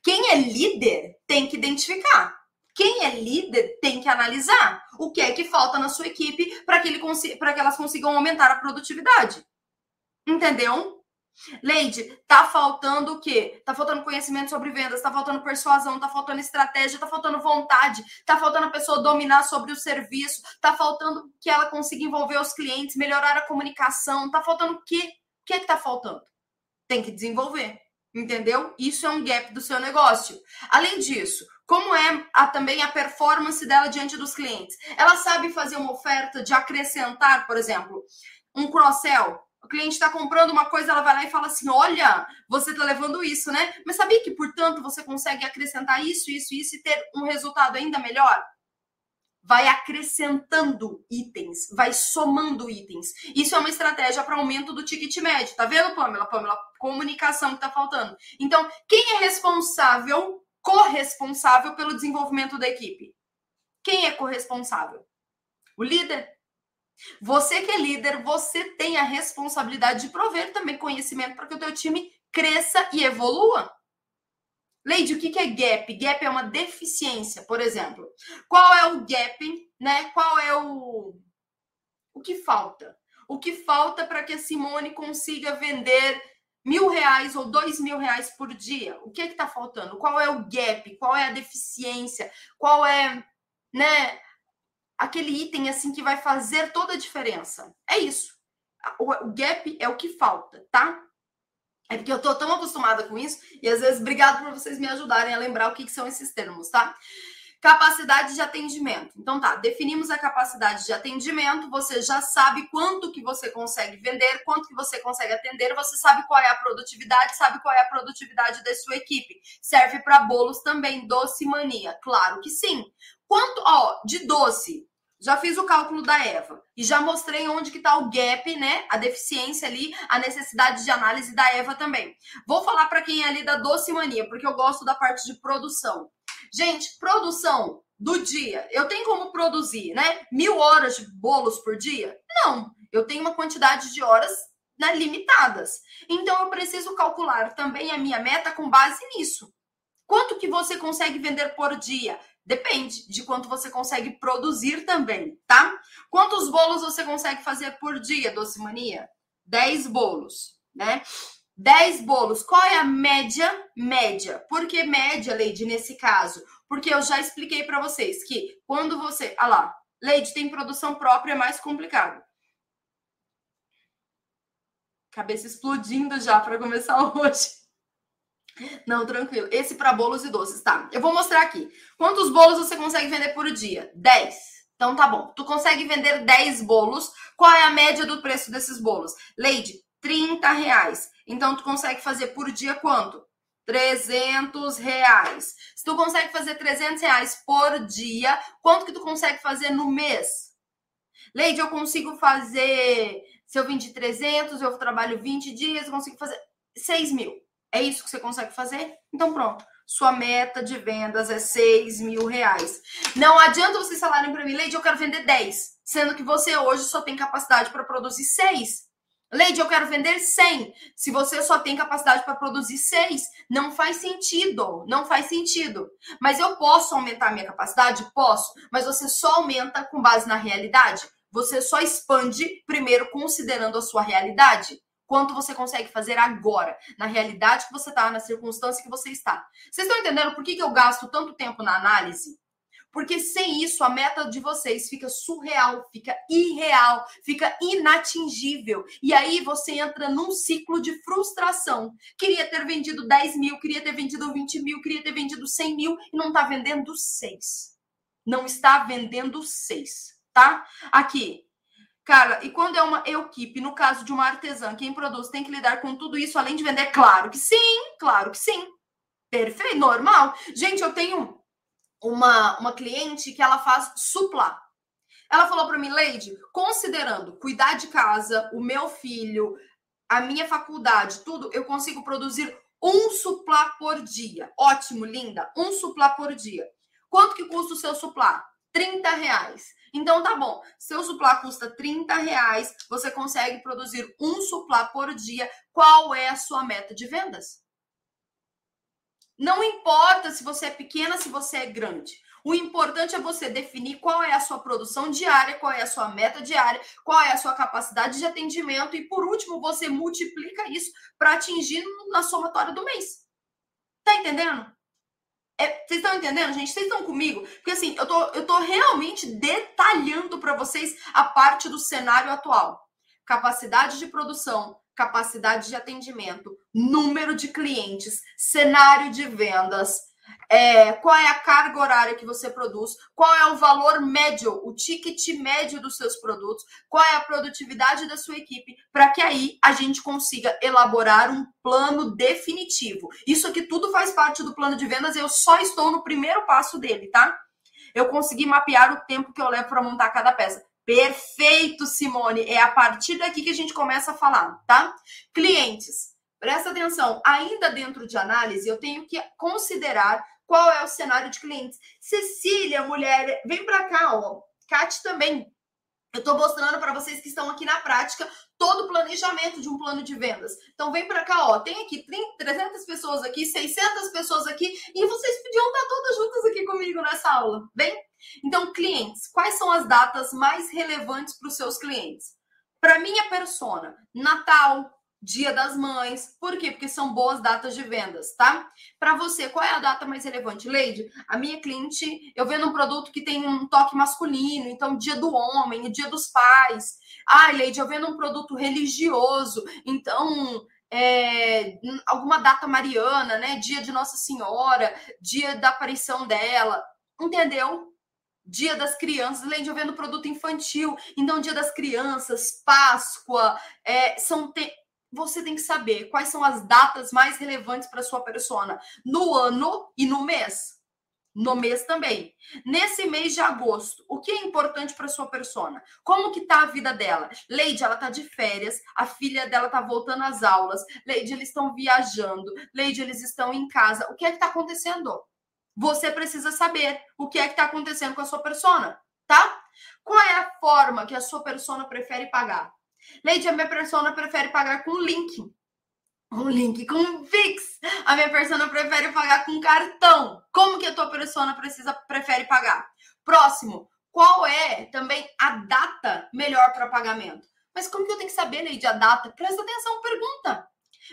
Quem é líder tem que identificar. Quem é líder tem que analisar o que é que falta na sua equipe para que, ele que elas consigam aumentar a produtividade. Entendeu? Leide, tá faltando o quê? Tá faltando conhecimento sobre vendas, tá faltando persuasão, tá faltando estratégia, tá faltando vontade, tá faltando a pessoa dominar sobre o serviço, tá faltando que ela consiga envolver os clientes, melhorar a comunicação, tá faltando o quê? O que é que tá faltando? Tem que desenvolver, entendeu? Isso é um gap do seu negócio. Além disso, como é a, também a performance dela diante dos clientes? Ela sabe fazer uma oferta de acrescentar, por exemplo, um cross-sell. O cliente está comprando uma coisa, ela vai lá e fala assim: Olha, você está levando isso, né? Mas sabia que, portanto, você consegue acrescentar isso, isso, isso e ter um resultado ainda melhor? Vai acrescentando itens, vai somando itens. Isso é uma estratégia para aumento do ticket médio. Tá vendo, Pamela? Pamela, comunicação que está faltando. Então, quem é responsável corresponsável pelo desenvolvimento da equipe. Quem é corresponsável? O líder. Você que é líder, você tem a responsabilidade de prover também conhecimento para que o teu time cresça e evolua. Leide, o que é gap? Gap é uma deficiência, por exemplo. Qual é o gap, né? Qual é o o que falta? O que falta para que a Simone consiga vender mil reais ou dois mil reais por dia. O que é está faltando? Qual é o gap? Qual é a deficiência? Qual é, né, aquele item assim que vai fazer toda a diferença? É isso. O, gap é o que falta, tá? É porque eu tô tão acostumada com isso e às vezes obrigado por vocês me ajudarem a lembrar o que, que são esses termos, tá? Capacidade de atendimento. Então tá, definimos a capacidade de atendimento, você já sabe quanto que você consegue vender, quanto que você consegue atender, você sabe qual é a produtividade, sabe qual é a produtividade da sua equipe. Serve para bolos também, doce mania, claro que sim. Quanto, ó, de doce, já fiz o cálculo da Eva e já mostrei onde que tá o gap, né? A deficiência ali, a necessidade de análise da Eva também. Vou falar para quem é ali da doce mania, porque eu gosto da parte de produção. Gente, produção do dia. Eu tenho como produzir, né? Mil horas de bolos por dia? Não. Eu tenho uma quantidade de horas né, limitadas. Então, eu preciso calcular também a minha meta com base nisso. Quanto que você consegue vender por dia? Depende de quanto você consegue produzir também, tá? Quantos bolos você consegue fazer por dia, Doce Mania? 10 bolos, né? 10 bolos. Qual é a média? Média. Por que média, Leide, nesse caso? Porque eu já expliquei para vocês que quando você. Ah lá, Leide tem produção própria, é mais complicado. Cabeça explodindo já para começar hoje. Não, tranquilo. Esse para bolos e doces, tá? Eu vou mostrar aqui. Quantos bolos você consegue vender por dia? 10. Então tá bom. Tu consegue vender 10 bolos. Qual é a média do preço desses bolos? Leide, 30 reais. Então, tu consegue fazer por dia quanto? 300 reais. Se tu consegue fazer 300 reais por dia, quanto que tu consegue fazer no mês? Leide, eu consigo fazer... Se eu vim de 300, eu trabalho 20 dias, eu consigo fazer 6 mil. É isso que você consegue fazer? Então, pronto. Sua meta de vendas é 6 mil reais. Não adianta vocês falarem para mim, Leide, eu quero vender 10, sendo que você hoje só tem capacidade para produzir 6. Leide, eu quero vender 100. Se você só tem capacidade para produzir 6, não faz sentido. Não faz sentido. Mas eu posso aumentar minha capacidade? Posso. Mas você só aumenta com base na realidade? Você só expande primeiro considerando a sua realidade? Quanto você consegue fazer agora, na realidade que você está, na circunstância que você está. Vocês estão entendendo por que, que eu gasto tanto tempo na análise? Porque sem isso, a meta de vocês fica surreal, fica irreal, fica inatingível. E aí você entra num ciclo de frustração. Queria ter vendido 10 mil, queria ter vendido 20 mil, queria ter vendido 100 mil e não está vendendo 6. Não está vendendo 6, tá? Aqui. Cara, e quando é uma equipe, no caso de uma artesã, quem produz tem que lidar com tudo isso além de vender? Claro que sim, claro que sim. Perfeito, normal. Gente, eu tenho uma, uma cliente que ela faz supla. Ela falou para mim, Leide, considerando cuidar de casa, o meu filho, a minha faculdade, tudo, eu consigo produzir um suplá por dia. Ótimo, linda. Um suplá por dia. Quanto que custa o seu suplá? 30 reais. Então tá bom. Seu suplá custa 30 reais. Você consegue produzir um suplá por dia. Qual é a sua meta de vendas? Não importa se você é pequena, se você é grande. O importante é você definir qual é a sua produção diária, qual é a sua meta diária, qual é a sua capacidade de atendimento e, por último, você multiplica isso para atingir na somatória do mês. Tá entendendo? É, vocês estão entendendo, gente? Vocês estão comigo? Porque assim, eu tô, eu tô realmente detalhando para vocês a parte do cenário atual. Capacidade de produção, capacidade de atendimento, número de clientes, cenário de vendas, é, qual é a carga horária que você produz, qual é o valor médio, o ticket médio dos seus produtos, qual é a produtividade da sua equipe, para que aí a gente consiga elaborar um plano definitivo. Isso aqui tudo faz parte do plano de vendas, eu só estou no primeiro passo dele, tá? Eu consegui mapear o tempo que eu levo para montar cada peça. Perfeito, Simone. É a partir daqui que a gente começa a falar, tá? Clientes, presta atenção. Ainda dentro de análise, eu tenho que considerar qual é o cenário de clientes. Cecília, mulher, vem para cá, ó. Kat também. Eu estou mostrando para vocês que estão aqui na prática todo o planejamento de um plano de vendas. Então vem para cá, ó. Tem aqui 30, 300 pessoas aqui, 600 pessoas aqui e vocês podiam estar todas juntas aqui comigo nessa aula. Vem? Então, clientes, quais são as datas mais relevantes para os seus clientes? Para minha persona, Natal, Dia das Mães. Por quê? Porque são boas datas de vendas, tá? Para você, qual é a data mais relevante? Leide, a minha cliente, eu vendo um produto que tem um toque masculino, então Dia do Homem, Dia dos Pais. Ai, Leide, eu vendo um produto religioso, então é, alguma data mariana, né? Dia de Nossa Senhora, dia da aparição dela. Entendeu? Dia das Crianças, além de eu vendo produto infantil, então Dia das Crianças, Páscoa, é, são te... você tem que saber quais são as datas mais relevantes para sua persona no ano e no mês. No mês também. Nesse mês de agosto, o que é importante para sua persona? Como que tá a vida dela? Leide, ela tá de férias, a filha dela tá voltando às aulas. Leide, eles estão viajando. Leide, eles estão em casa. O que é que tá acontecendo? Você precisa saber o que é que está acontecendo com a sua persona, tá? Qual é a forma que a sua persona prefere pagar? Leite, a minha persona prefere pagar com link. Um link com Pix. A minha persona prefere pagar com cartão. Como que a tua persona precisa prefere pagar? Próximo, qual é também a data melhor para pagamento? Mas como que eu tenho que saber, Leide, a data? Presta atenção, pergunta.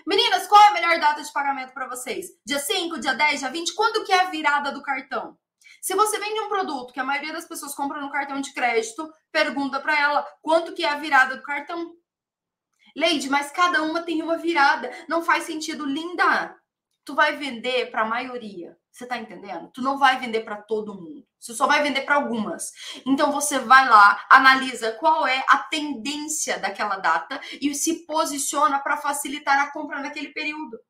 Meninas, qual é a melhor data de pagamento para vocês? Dia 5, dia 10, dia 20? Quando que é a virada do cartão? Se você vende um produto que a maioria das pessoas compra no cartão de crédito, pergunta para ela quanto que é a virada do cartão. Leide, mas cada uma tem uma virada. Não faz sentido, linda. Tu vai vender para a maioria. Você tá entendendo? Tu não vai vender para todo mundo. Você só vai vender para algumas. Então você vai lá, analisa qual é a tendência daquela data e se posiciona para facilitar a compra naquele período.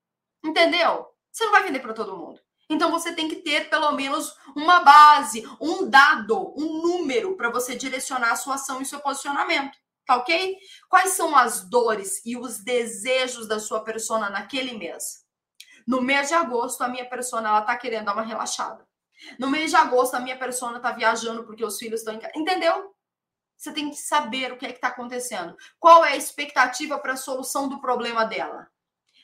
Entendeu? Você não vai vender para todo mundo. Então você tem que ter pelo menos uma base, um dado, um número para você direcionar a sua ação e seu posicionamento. Tá ok? Quais são as dores e os desejos da sua persona naquele mês? No mês de agosto, a minha persona ela tá querendo dar uma relaxada. No mês de agosto, a minha persona tá viajando porque os filhos estão em casa. Entendeu? Você tem que saber o que é que está acontecendo. Qual é a expectativa para a solução do problema dela?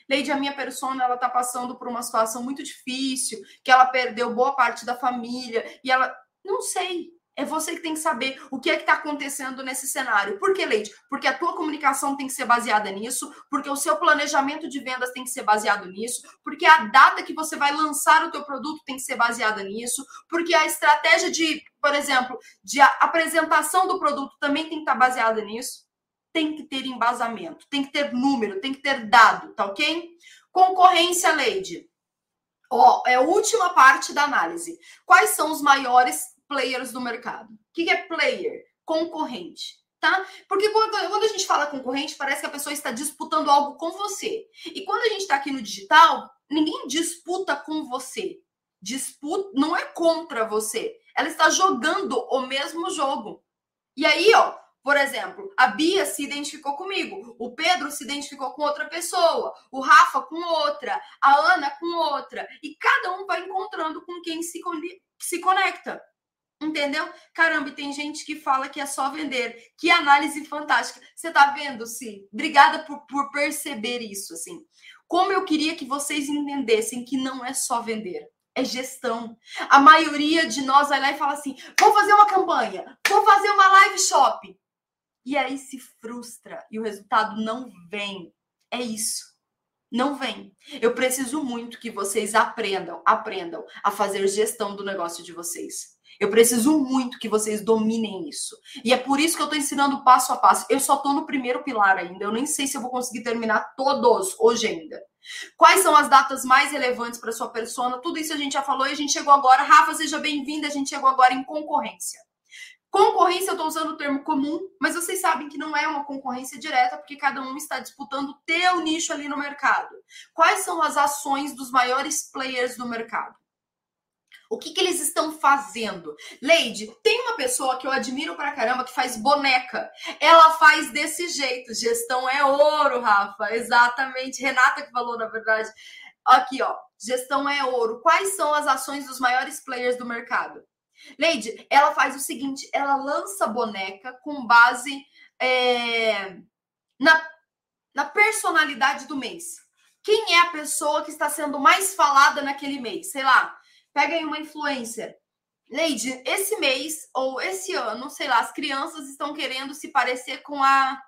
Leide, a minha persona, ela tá passando por uma situação muito difícil, que ela perdeu boa parte da família e ela não sei. É você que tem que saber o que é que está acontecendo nesse cenário. Por que, Leite? Porque a tua comunicação tem que ser baseada nisso, porque o seu planejamento de vendas tem que ser baseado nisso, porque a data que você vai lançar o teu produto tem que ser baseada nisso, porque a estratégia de, por exemplo, de apresentação do produto também tem que estar tá baseada nisso. Tem que ter embasamento, tem que ter número, tem que ter dado, tá ok? Concorrência, Leide. Ó, é a última parte da análise. Quais são os maiores players do mercado. O que é player? Concorrente. tá? Porque quando, a gente fala concorrente, parece que a pessoa está disputando algo com você. E quando a gente está aqui no digital, ninguém disputa com você. Disputa não é contra você. Ela está jogando o mesmo jogo. E aí, ó, por exemplo, a Bia se identificou comigo, o Pedro se identificou com outra pessoa, o Rafa com outra, a Ana com outra, e cada um vai encontrando com quem se, se conecta. Entendeu? Caramba, e tem gente que fala que é só vender. Que análise fantástica. Você tá vendo, sim? Obrigada por, por perceber isso, assim. Como eu queria que vocês entendessem que não é só vender, é gestão. A maioria de nós vai lá e fala assim: vou fazer uma campanha, vou fazer uma live shop. E aí se frustra e o resultado não vem. É isso. Não vem. Eu preciso muito que vocês aprendam, aprendam a fazer gestão do negócio de vocês. Eu preciso muito que vocês dominem isso. E é por isso que eu estou ensinando passo a passo. Eu só estou no primeiro pilar ainda. Eu nem sei se eu vou conseguir terminar todos hoje ainda. Quais são as datas mais relevantes para sua persona? Tudo isso a gente já falou e a gente chegou agora. Rafa, seja bem-vinda. A gente chegou agora em concorrência. Concorrência, eu estou usando o termo comum, mas vocês sabem que não é uma concorrência direta, porque cada um está disputando o teu nicho ali no mercado. Quais são as ações dos maiores players do mercado? O que, que eles estão fazendo? Leide, tem uma pessoa que eu admiro pra caramba que faz boneca. Ela faz desse jeito. Gestão é ouro, Rafa. Exatamente. Renata que falou, na verdade. Aqui, ó. Gestão é ouro. Quais são as ações dos maiores players do mercado? Leide, ela faz o seguinte: ela lança boneca com base é, na, na personalidade do mês. Quem é a pessoa que está sendo mais falada naquele mês? Sei lá, pega aí uma influencer. Leide, esse mês ou esse ano, sei lá, as crianças estão querendo se parecer com a.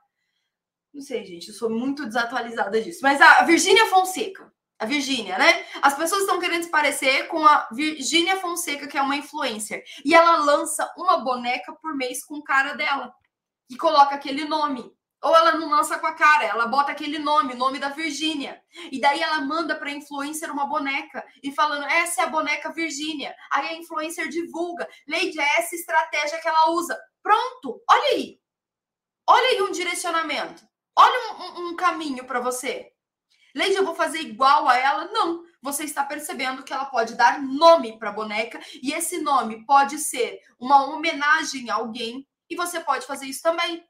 Não sei, gente, eu sou muito desatualizada disso. Mas a Virgínia Fonseca. A Virgínia, né? As pessoas estão querendo se parecer com a Virgínia Fonseca, que é uma influencer. E ela lança uma boneca por mês com cara dela. E coloca aquele nome. Ou ela não lança com a cara, ela bota aquele nome, nome da Virgínia. E daí ela manda para influencer uma boneca e falando: essa é a boneca Virgínia. Aí a influencer divulga. Leide, é essa estratégia que ela usa. Pronto, olha aí. Olha aí um direcionamento. Olha um, um, um caminho para você. Leide, eu vou fazer igual a ela? Não. Você está percebendo que ela pode dar nome para a boneca e esse nome pode ser uma homenagem a alguém e você pode fazer isso também.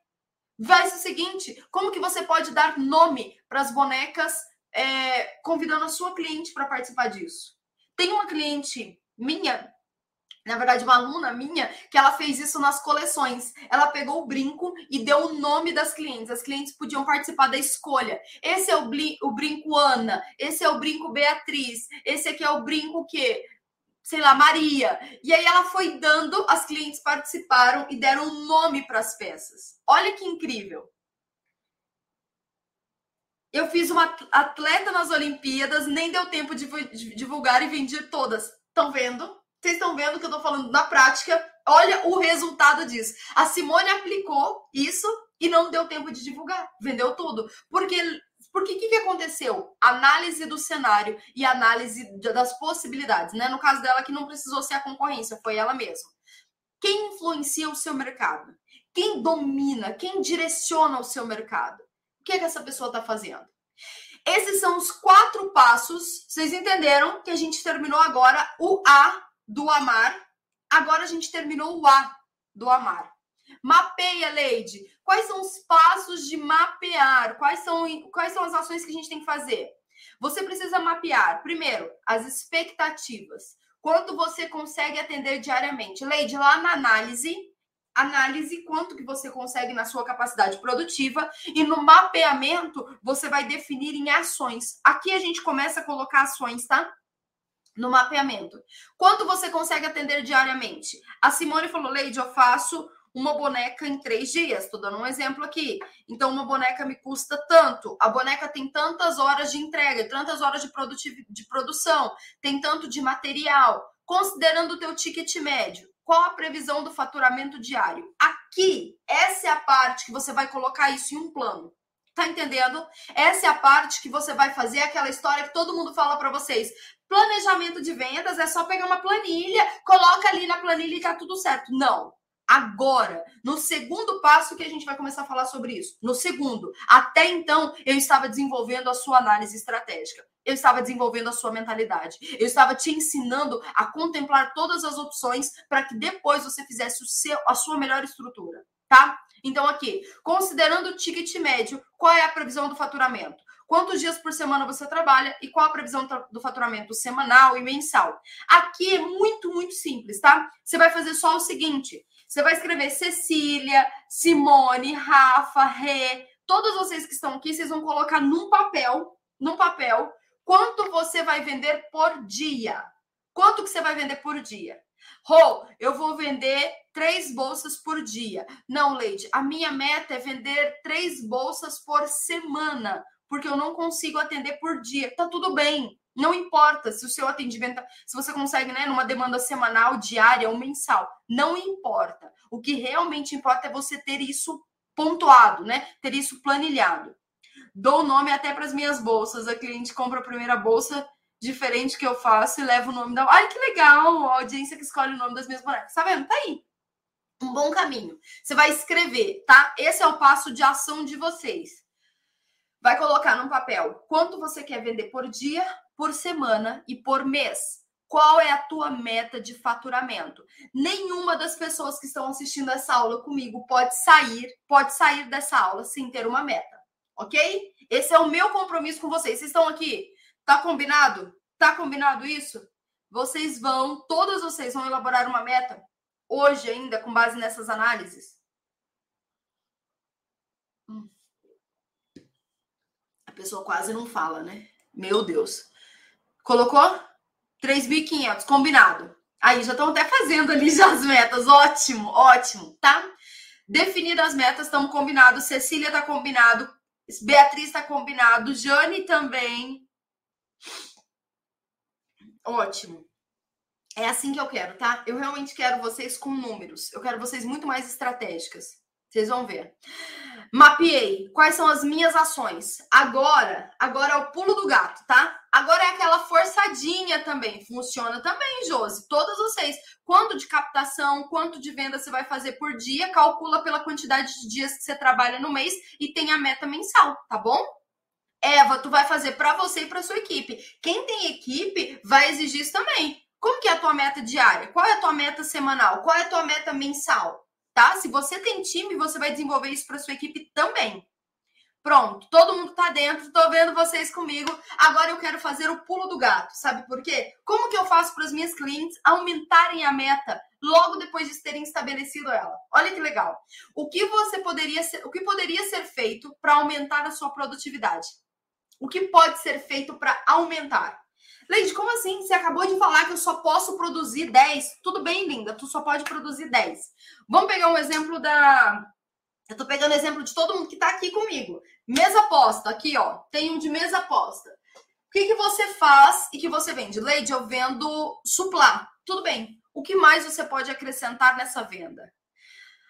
Vai o seguinte: como que você pode dar nome para as bonecas é, convidando a sua cliente para participar disso? Tem uma cliente minha na verdade, uma aluna minha, que ela fez isso nas coleções. Ela pegou o brinco e deu o nome das clientes. As clientes podiam participar da escolha. Esse é o, o brinco Ana, esse é o brinco Beatriz, esse aqui é o brinco que sei lá, Maria. E aí ela foi dando, as clientes participaram e deram um nome para as peças. Olha que incrível. Eu fiz uma atleta nas Olimpíadas, nem deu tempo de divulgar e vendi todas. Estão vendo? Vocês estão vendo que eu estou falando na prática. Olha o resultado disso. A Simone aplicou isso e não deu tempo de divulgar. Vendeu tudo. Porque porque o que, que aconteceu? Análise do cenário e análise das possibilidades, né? No caso dela, que não precisou ser a concorrência, foi ela mesma. Quem influencia o seu mercado? Quem domina? Quem direciona o seu mercado? O que é que essa pessoa está fazendo? Esses são os quatro passos. Vocês entenderam que a gente terminou agora o A do amar. Agora a gente terminou o A do amar. Mapeia, Leide. Quais são os passos de mapear? Quais são, quais são as ações que a gente tem que fazer? Você precisa mapear, primeiro, as expectativas. Quanto você consegue atender diariamente? Leide, lá na análise, análise quanto que você consegue na sua capacidade produtiva e no mapeamento você vai definir em ações. Aqui a gente começa a colocar ações, tá? No mapeamento. Quanto você consegue atender diariamente? A Simone falou, Leide, eu faço uma boneca em três dias. Estou dando um exemplo aqui. Então, uma boneca me custa tanto. A boneca tem tantas horas de entrega, tantas horas de, de produção, tem tanto de material. Considerando o teu ticket médio, qual a previsão do faturamento diário? Aqui, essa é a parte que você vai colocar isso em um plano. Tá entendendo? Essa é a parte que você vai fazer aquela história que todo mundo fala para vocês. Planejamento de vendas é só pegar uma planilha, coloca ali na planilha e tá tudo certo. Não. agora, no segundo passo que a gente vai começar a falar sobre isso. No segundo. Até então, eu estava desenvolvendo a sua análise estratégica. Eu estava desenvolvendo a sua mentalidade. Eu estava te ensinando a contemplar todas as opções para que depois você fizesse o seu, a sua melhor estrutura, tá? Então aqui, considerando o ticket médio, qual é a previsão do faturamento? quantos dias por semana você trabalha e qual a previsão do faturamento semanal e mensal. Aqui é muito, muito simples, tá? Você vai fazer só o seguinte: você vai escrever Cecília, Simone, Rafa, Rê, todos vocês que estão aqui, vocês vão colocar num papel, num papel, quanto você vai vender por dia. Quanto que você vai vender por dia? Rô, eu vou vender três bolsas por dia. Não, Leide, a minha meta é vender três bolsas por semana porque eu não consigo atender por dia. Tá tudo bem. Não importa se o seu atendimento, se você consegue, né, numa demanda semanal, diária ou mensal. Não importa. O que realmente importa é você ter isso pontuado, né? Ter isso planilhado. Dou nome até para as minhas bolsas. A cliente compra a primeira bolsa diferente que eu faço e leva o nome da. Ai, que legal! A audiência que escolhe o nome das minhas bonecas. Tá vendo? Tá aí. Um bom caminho. Você vai escrever, tá? Esse é o passo de ação de vocês vai colocar num papel quanto você quer vender por dia, por semana e por mês. Qual é a tua meta de faturamento? Nenhuma das pessoas que estão assistindo essa aula comigo pode sair, pode sair dessa aula sem ter uma meta, ok? Esse é o meu compromisso com vocês. Vocês estão aqui? Tá combinado? Tá combinado isso? Vocês vão, todos vocês vão elaborar uma meta hoje ainda com base nessas análises. Hum pessoa quase não fala, né? Meu Deus. Colocou? 3.500, combinado. Aí já estão até fazendo ali já as metas. Ótimo, ótimo, tá? Definidas as metas, estamos combinados. Cecília tá combinado. Beatriz tá combinado. Jane também. Ótimo. É assim que eu quero, tá? Eu realmente quero vocês com números. Eu quero vocês muito mais estratégicas. Vocês vão ver. Mapeei quais são as minhas ações. Agora, agora é o pulo do gato, tá? Agora é aquela forçadinha também. Funciona também, Josi. Todas vocês. Quanto de captação, quanto de venda você vai fazer por dia, calcula pela quantidade de dias que você trabalha no mês e tem a meta mensal, tá bom? Eva, tu vai fazer para você e para sua equipe. Quem tem equipe vai exigir isso também. Como que é a tua meta diária? Qual é a tua meta semanal? Qual é a tua meta mensal? tá? Se você tem time, você vai desenvolver isso para sua equipe também. Pronto, todo mundo tá dentro, tô vendo vocês comigo. Agora eu quero fazer o pulo do gato, sabe por quê? Como que eu faço para as minhas clientes aumentarem a meta logo depois de terem estabelecido ela? Olha que legal. O que você poderia ser, o que poderia ser feito para aumentar a sua produtividade? O que pode ser feito para aumentar? Leide, como assim? Você acabou de falar que eu só posso produzir 10. Tudo bem, linda, tu só pode produzir 10. Vamos pegar um exemplo da. Eu tô pegando exemplo de todo mundo que tá aqui comigo. Mesa aposta, aqui, ó. Tem um de mesa aposta. O que, que você faz e que você vende? Leide, eu vendo suplá. Tudo bem. O que mais você pode acrescentar nessa venda?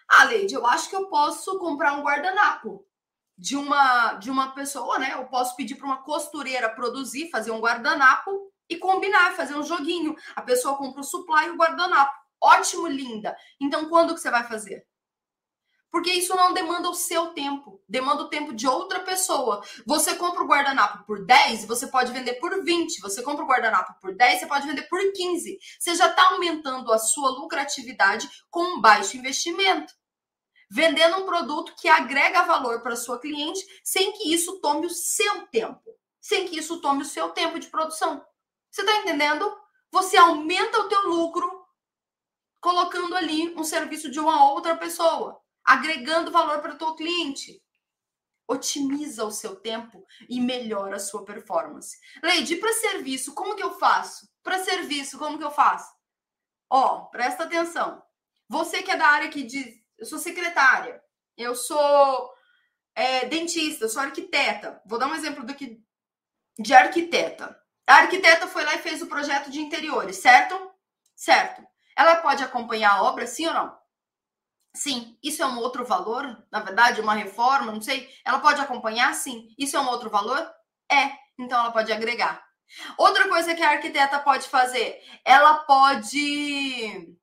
Ah, Leide, eu acho que eu posso comprar um guardanapo de uma de uma pessoa, né? Eu posso pedir para uma costureira produzir, fazer um guardanapo e combinar, fazer um joguinho. A pessoa compra o supply e o guardanapo. Ótimo, linda. Então, quando que você vai fazer? Porque isso não demanda o seu tempo, demanda o tempo de outra pessoa. Você compra o guardanapo por 10, você pode vender por 20. Você compra o guardanapo por 10, você pode vender por 15. Você já está aumentando a sua lucratividade com um baixo investimento vendendo um produto que agrega valor para sua cliente sem que isso tome o seu tempo, sem que isso tome o seu tempo de produção. Você está entendendo? Você aumenta o teu lucro colocando ali um serviço de uma outra pessoa, agregando valor para o teu cliente. Otimiza o seu tempo e melhora a sua performance. Leide, para serviço, como que eu faço? Para serviço, como que eu faço? Ó, presta atenção. Você que é da área que eu sou secretária, eu sou é, dentista, eu sou arquiteta. Vou dar um exemplo do que de arquiteta. A arquiteta foi lá e fez o projeto de interiores, certo? Certo. Ela pode acompanhar a obra, sim ou não? Sim. Isso é um outro valor? Na verdade, uma reforma, não sei. Ela pode acompanhar, sim. Isso é um outro valor? É. Então ela pode agregar. Outra coisa que a arquiteta pode fazer, ela pode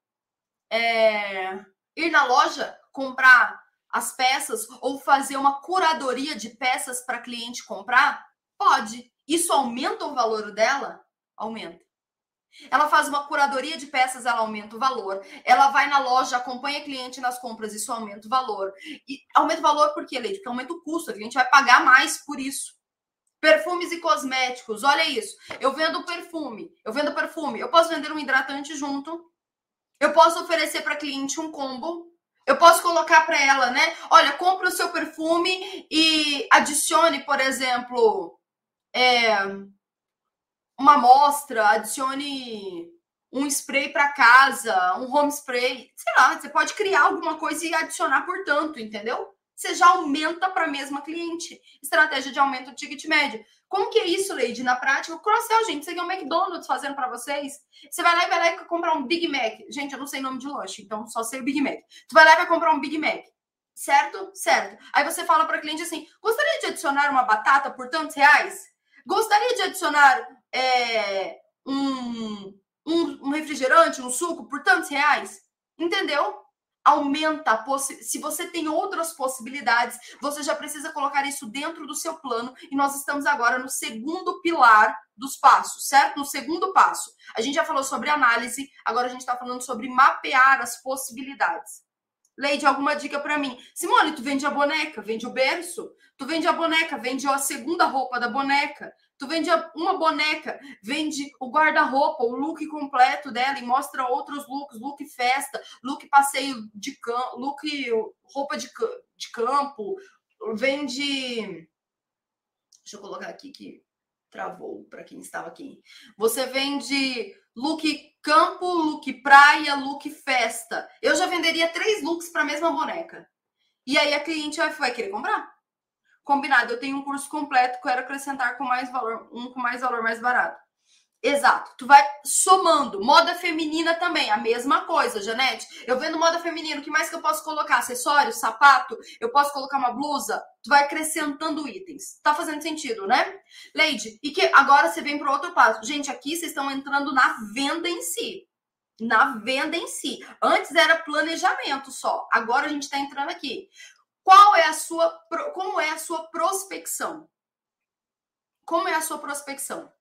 é, Ir na loja, comprar as peças ou fazer uma curadoria de peças para cliente comprar? Pode. Isso aumenta o valor dela? Aumenta. Ela faz uma curadoria de peças, ela aumenta o valor. Ela vai na loja, acompanha cliente nas compras, isso aumenta o valor. E aumenta o valor por quê, Leite? Porque aumenta o custo, a gente vai pagar mais por isso. Perfumes e cosméticos, olha isso. Eu vendo perfume, eu vendo perfume, eu posso vender um hidratante junto. Eu posso oferecer para cliente um combo. Eu posso colocar para ela, né? Olha, compre o seu perfume e adicione, por exemplo, é, uma amostra, adicione um spray para casa, um home spray, sei lá, você pode criar alguma coisa e adicionar por tanto, entendeu? Você já aumenta para a mesma cliente. Estratégia de aumento do ticket médio. Como que é isso, Leide? Na prática, o cross-sell, gente, isso aqui é o McDonald's fazendo para vocês. Você vai lá e vai lá e comprar um Big Mac. Gente, eu não sei nome de lanche, então só sei o Big Mac. Tu vai lá e vai comprar um Big Mac. Certo? Certo. Aí você fala para a cliente assim: gostaria de adicionar uma batata por tantos reais? Gostaria de adicionar é, um, um, um refrigerante, um suco por tantos reais? Entendeu? Aumenta se você tem outras possibilidades, você já precisa colocar isso dentro do seu plano e nós estamos agora no segundo pilar dos passos, certo? No segundo passo. A gente já falou sobre análise, agora a gente está falando sobre mapear as possibilidades. Leide, alguma dica para mim? Simone, tu vende a boneca, vende o berço, tu vende a boneca, vende a segunda roupa da boneca, Tu vende uma boneca, vende o guarda-roupa, o look completo dela e mostra outros looks, look festa, look passeio de campo, look roupa de, de campo, vende. Deixa eu colocar aqui que travou para quem estava aqui. Você vende look campo, look praia, look festa. Eu já venderia três looks para a mesma boneca. E aí a cliente vai, vai querer comprar combinado, eu tenho um curso completo, quero acrescentar com mais valor, um com mais valor mais barato. Exato, tu vai somando. Moda feminina também, a mesma coisa, Janete. Eu vendo moda feminina, o que mais que eu posso colocar? Acessórios, sapato, eu posso colocar uma blusa? Tu vai acrescentando itens. Tá fazendo sentido, né? Leide, e que agora você vem para outro passo. Gente, aqui vocês estão entrando na venda em si. Na venda em si. Antes era planejamento só. Agora a gente está entrando aqui. Qual é a sua como é a sua prospecção? Como é a sua prospecção?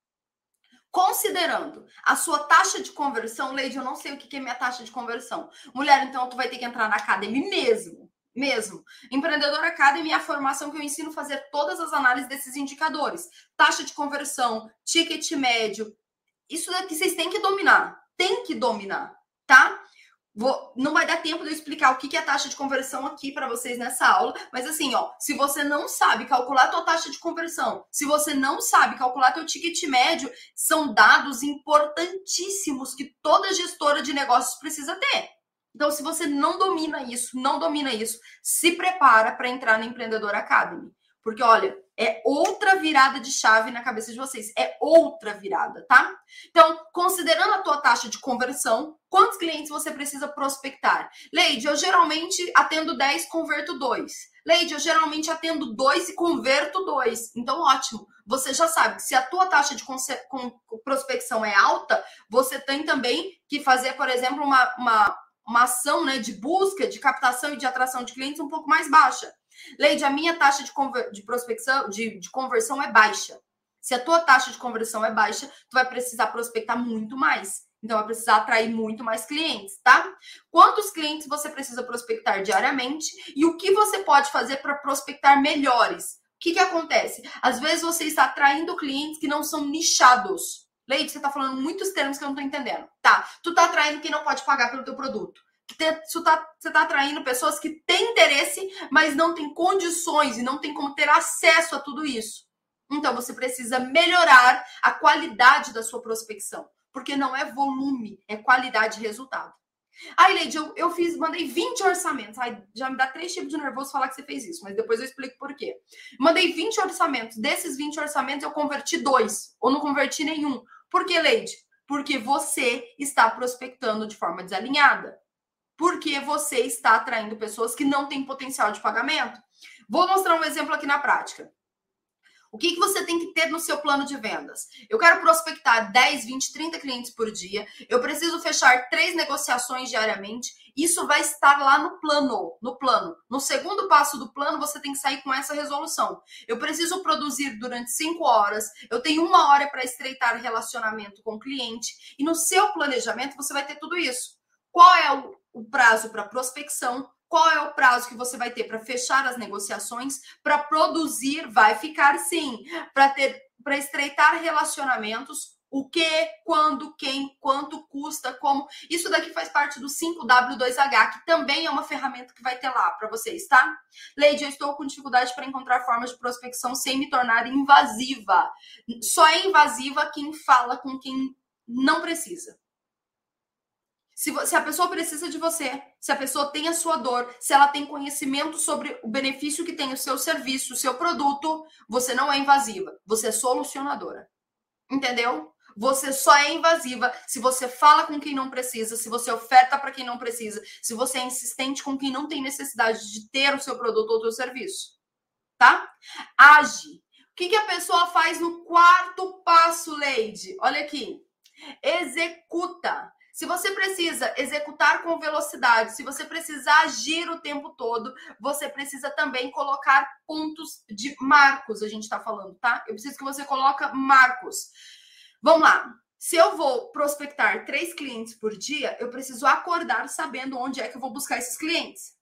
Considerando a sua taxa de conversão, Leide, eu não sei o que é minha taxa de conversão. Mulher, então tu vai ter que entrar na Academy mesmo. Mesmo. Empreendedor Academy é a formação que eu ensino a fazer todas as análises desses indicadores. Taxa de conversão, ticket médio. Isso daqui vocês têm que dominar. Tem que dominar, tá? Vou, não vai dar tempo de eu explicar o que é a taxa de conversão aqui para vocês nessa aula, mas assim, ó, se você não sabe calcular a tua taxa de conversão, se você não sabe calcular teu ticket médio, são dados importantíssimos que toda gestora de negócios precisa ter. Então, se você não domina isso, não domina isso, se prepara para entrar na Empreendedor Academy. Porque, olha, é outra virada de chave na cabeça de vocês. É outra virada, tá? Então, considerando a tua taxa de conversão, quantos clientes você precisa prospectar? Leide, eu geralmente atendo 10, converto 2. Leide, eu geralmente atendo 2 e converto 2. Então, ótimo. Você já sabe que se a tua taxa de prospecção é alta, você tem também que fazer, por exemplo, uma, uma, uma ação né, de busca, de captação e de atração de clientes um pouco mais baixa. Leide, a minha taxa de, de prospecção, de, de conversão é baixa. Se a tua taxa de conversão é baixa, tu vai precisar prospectar muito mais. Então, vai precisar atrair muito mais clientes, tá? Quantos clientes você precisa prospectar diariamente e o que você pode fazer para prospectar melhores? O que, que acontece? Às vezes você está atraindo clientes que não são nichados. Leite, você está falando muitos termos que eu não estou entendendo. Tá, tu está atraindo quem não pode pagar pelo teu produto você está tá atraindo pessoas que têm interesse, mas não têm condições e não têm como ter acesso a tudo isso. Então você precisa melhorar a qualidade da sua prospecção, porque não é volume, é qualidade de resultado. Ai, Leide, eu, eu fiz, mandei 20 orçamentos. Ai, já me dá três tipos de nervoso falar que você fez isso, mas depois eu explico por quê. Mandei 20 orçamentos. Desses 20 orçamentos, eu converti dois, ou não converti nenhum. Por que, Leide? Porque você está prospectando de forma desalinhada porque você está atraindo pessoas que não têm potencial de pagamento. Vou mostrar um exemplo aqui na prática. O que, que você tem que ter no seu plano de vendas? Eu quero prospectar 10, 20, 30 clientes por dia. Eu preciso fechar três negociações diariamente. Isso vai estar lá no plano, no plano. No segundo passo do plano, você tem que sair com essa resolução. Eu preciso produzir durante cinco horas. Eu tenho uma hora para estreitar relacionamento com o cliente. E no seu planejamento, você vai ter tudo isso. Qual é o, o prazo para prospecção? Qual é o prazo que você vai ter para fechar as negociações? Para produzir, vai ficar sim. Para ter, para estreitar relacionamentos, o que, quando, quem, quanto custa, como. Isso daqui faz parte do 5W2H, que também é uma ferramenta que vai ter lá para vocês, tá? Leide, eu estou com dificuldade para encontrar formas de prospecção sem me tornar invasiva. Só é invasiva quem fala com quem não precisa. Se, se, a pessoa precisa de você, se a pessoa tem a sua dor, se ela tem conhecimento sobre o benefício que tem o seu serviço, o seu produto, você não é invasiva, você é solucionadora. Entendeu? Você só é invasiva se você fala com quem não precisa, se você oferta para quem não precisa, se você é insistente com quem não tem necessidade de ter o seu produto ou o seu serviço. Tá? Age. O que, que a pessoa faz no quarto passo, Leide? Olha aqui. Executa. Se você precisa executar com velocidade, se você precisa agir o tempo todo, você precisa também colocar pontos de marcos, a gente está falando, tá? Eu preciso que você coloque marcos. Vamos lá. Se eu vou prospectar três clientes por dia, eu preciso acordar sabendo onde é que eu vou buscar esses clientes.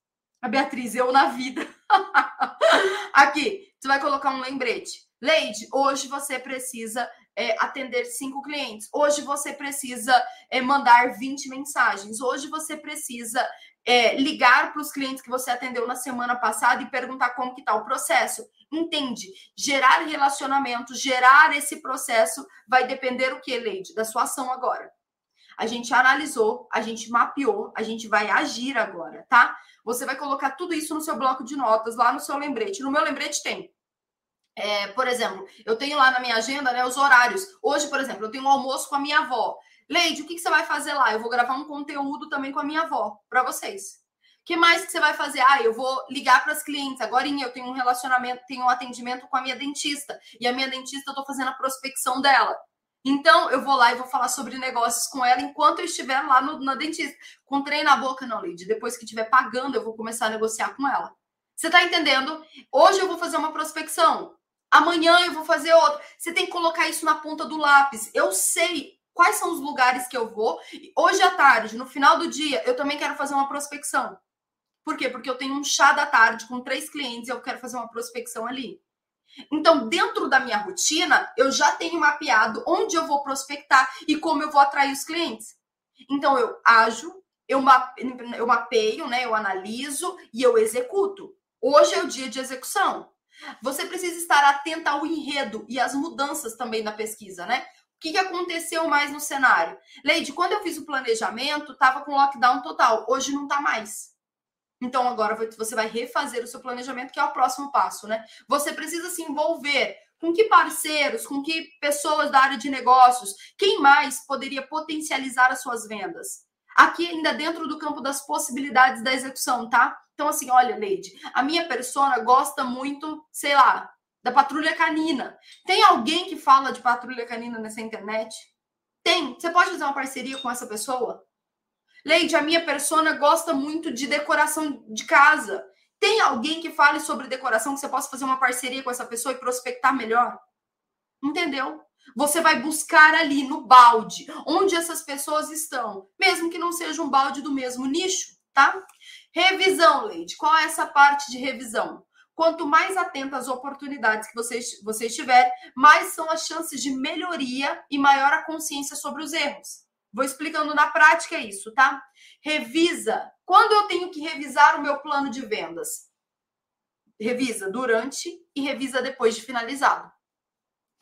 A Beatriz, eu na vida. Aqui, você vai colocar um lembrete. Leide, hoje você precisa é, atender cinco clientes. Hoje você precisa é, mandar 20 mensagens. Hoje você precisa é, ligar para os clientes que você atendeu na semana passada e perguntar como que está o processo. Entende? Gerar relacionamento, gerar esse processo vai depender o que, Leide? Da sua ação agora. A gente analisou, a gente mapeou, a gente vai agir agora, tá? Você vai colocar tudo isso no seu bloco de notas, lá no seu lembrete. No meu lembrete tem é, por exemplo, eu tenho lá na minha agenda né, os horários. Hoje, por exemplo, eu tenho um almoço com a minha avó. Leide, o que, que você vai fazer lá? Eu vou gravar um conteúdo também com a minha avó, para vocês. O que mais que você vai fazer? Ah, eu vou ligar para as clientes. Agora eu tenho um relacionamento, tenho um atendimento com a minha dentista. E a minha dentista, eu estou fazendo a prospecção dela. Então, eu vou lá e vou falar sobre negócios com ela enquanto eu estiver lá no, na dentista. Com trem na boca, não, Leide. Depois que estiver pagando, eu vou começar a negociar com ela. Você está entendendo? Hoje eu vou fazer uma prospecção. Amanhã eu vou fazer outra. Você tem que colocar isso na ponta do lápis. Eu sei quais são os lugares que eu vou. Hoje à tarde, no final do dia, eu também quero fazer uma prospecção. Por quê? Porque eu tenho um chá da tarde com três clientes e eu quero fazer uma prospecção ali. Então, dentro da minha rotina, eu já tenho mapeado onde eu vou prospectar e como eu vou atrair os clientes. Então, eu ajo, eu mapeio, né? Eu analiso e eu executo. Hoje é o dia de execução. Você precisa estar atenta ao enredo e às mudanças também na pesquisa, né? O que, que aconteceu mais no cenário? Leide, quando eu fiz o planejamento, estava com lockdown total. Hoje não está mais. Então agora você vai refazer o seu planejamento, que é o próximo passo, né? Você precisa se envolver com que parceiros, com que pessoas da área de negócios, quem mais poderia potencializar as suas vendas? Aqui ainda dentro do campo das possibilidades da execução, tá? Então, assim, olha, Leide, a minha persona gosta muito, sei lá, da patrulha canina. Tem alguém que fala de patrulha canina nessa internet? Tem. Você pode fazer uma parceria com essa pessoa? Leide, a minha persona gosta muito de decoração de casa. Tem alguém que fale sobre decoração que você possa fazer uma parceria com essa pessoa e prospectar melhor? Entendeu? Você vai buscar ali no balde, onde essas pessoas estão, mesmo que não seja um balde do mesmo nicho, tá? Revisão, Leide. Qual é essa parte de revisão? Quanto mais atenta às oportunidades que você, você estiver, mais são as chances de melhoria e maior a consciência sobre os erros. Vou explicando na prática isso, tá? Revisa. Quando eu tenho que revisar o meu plano de vendas? Revisa durante e revisa depois de finalizado.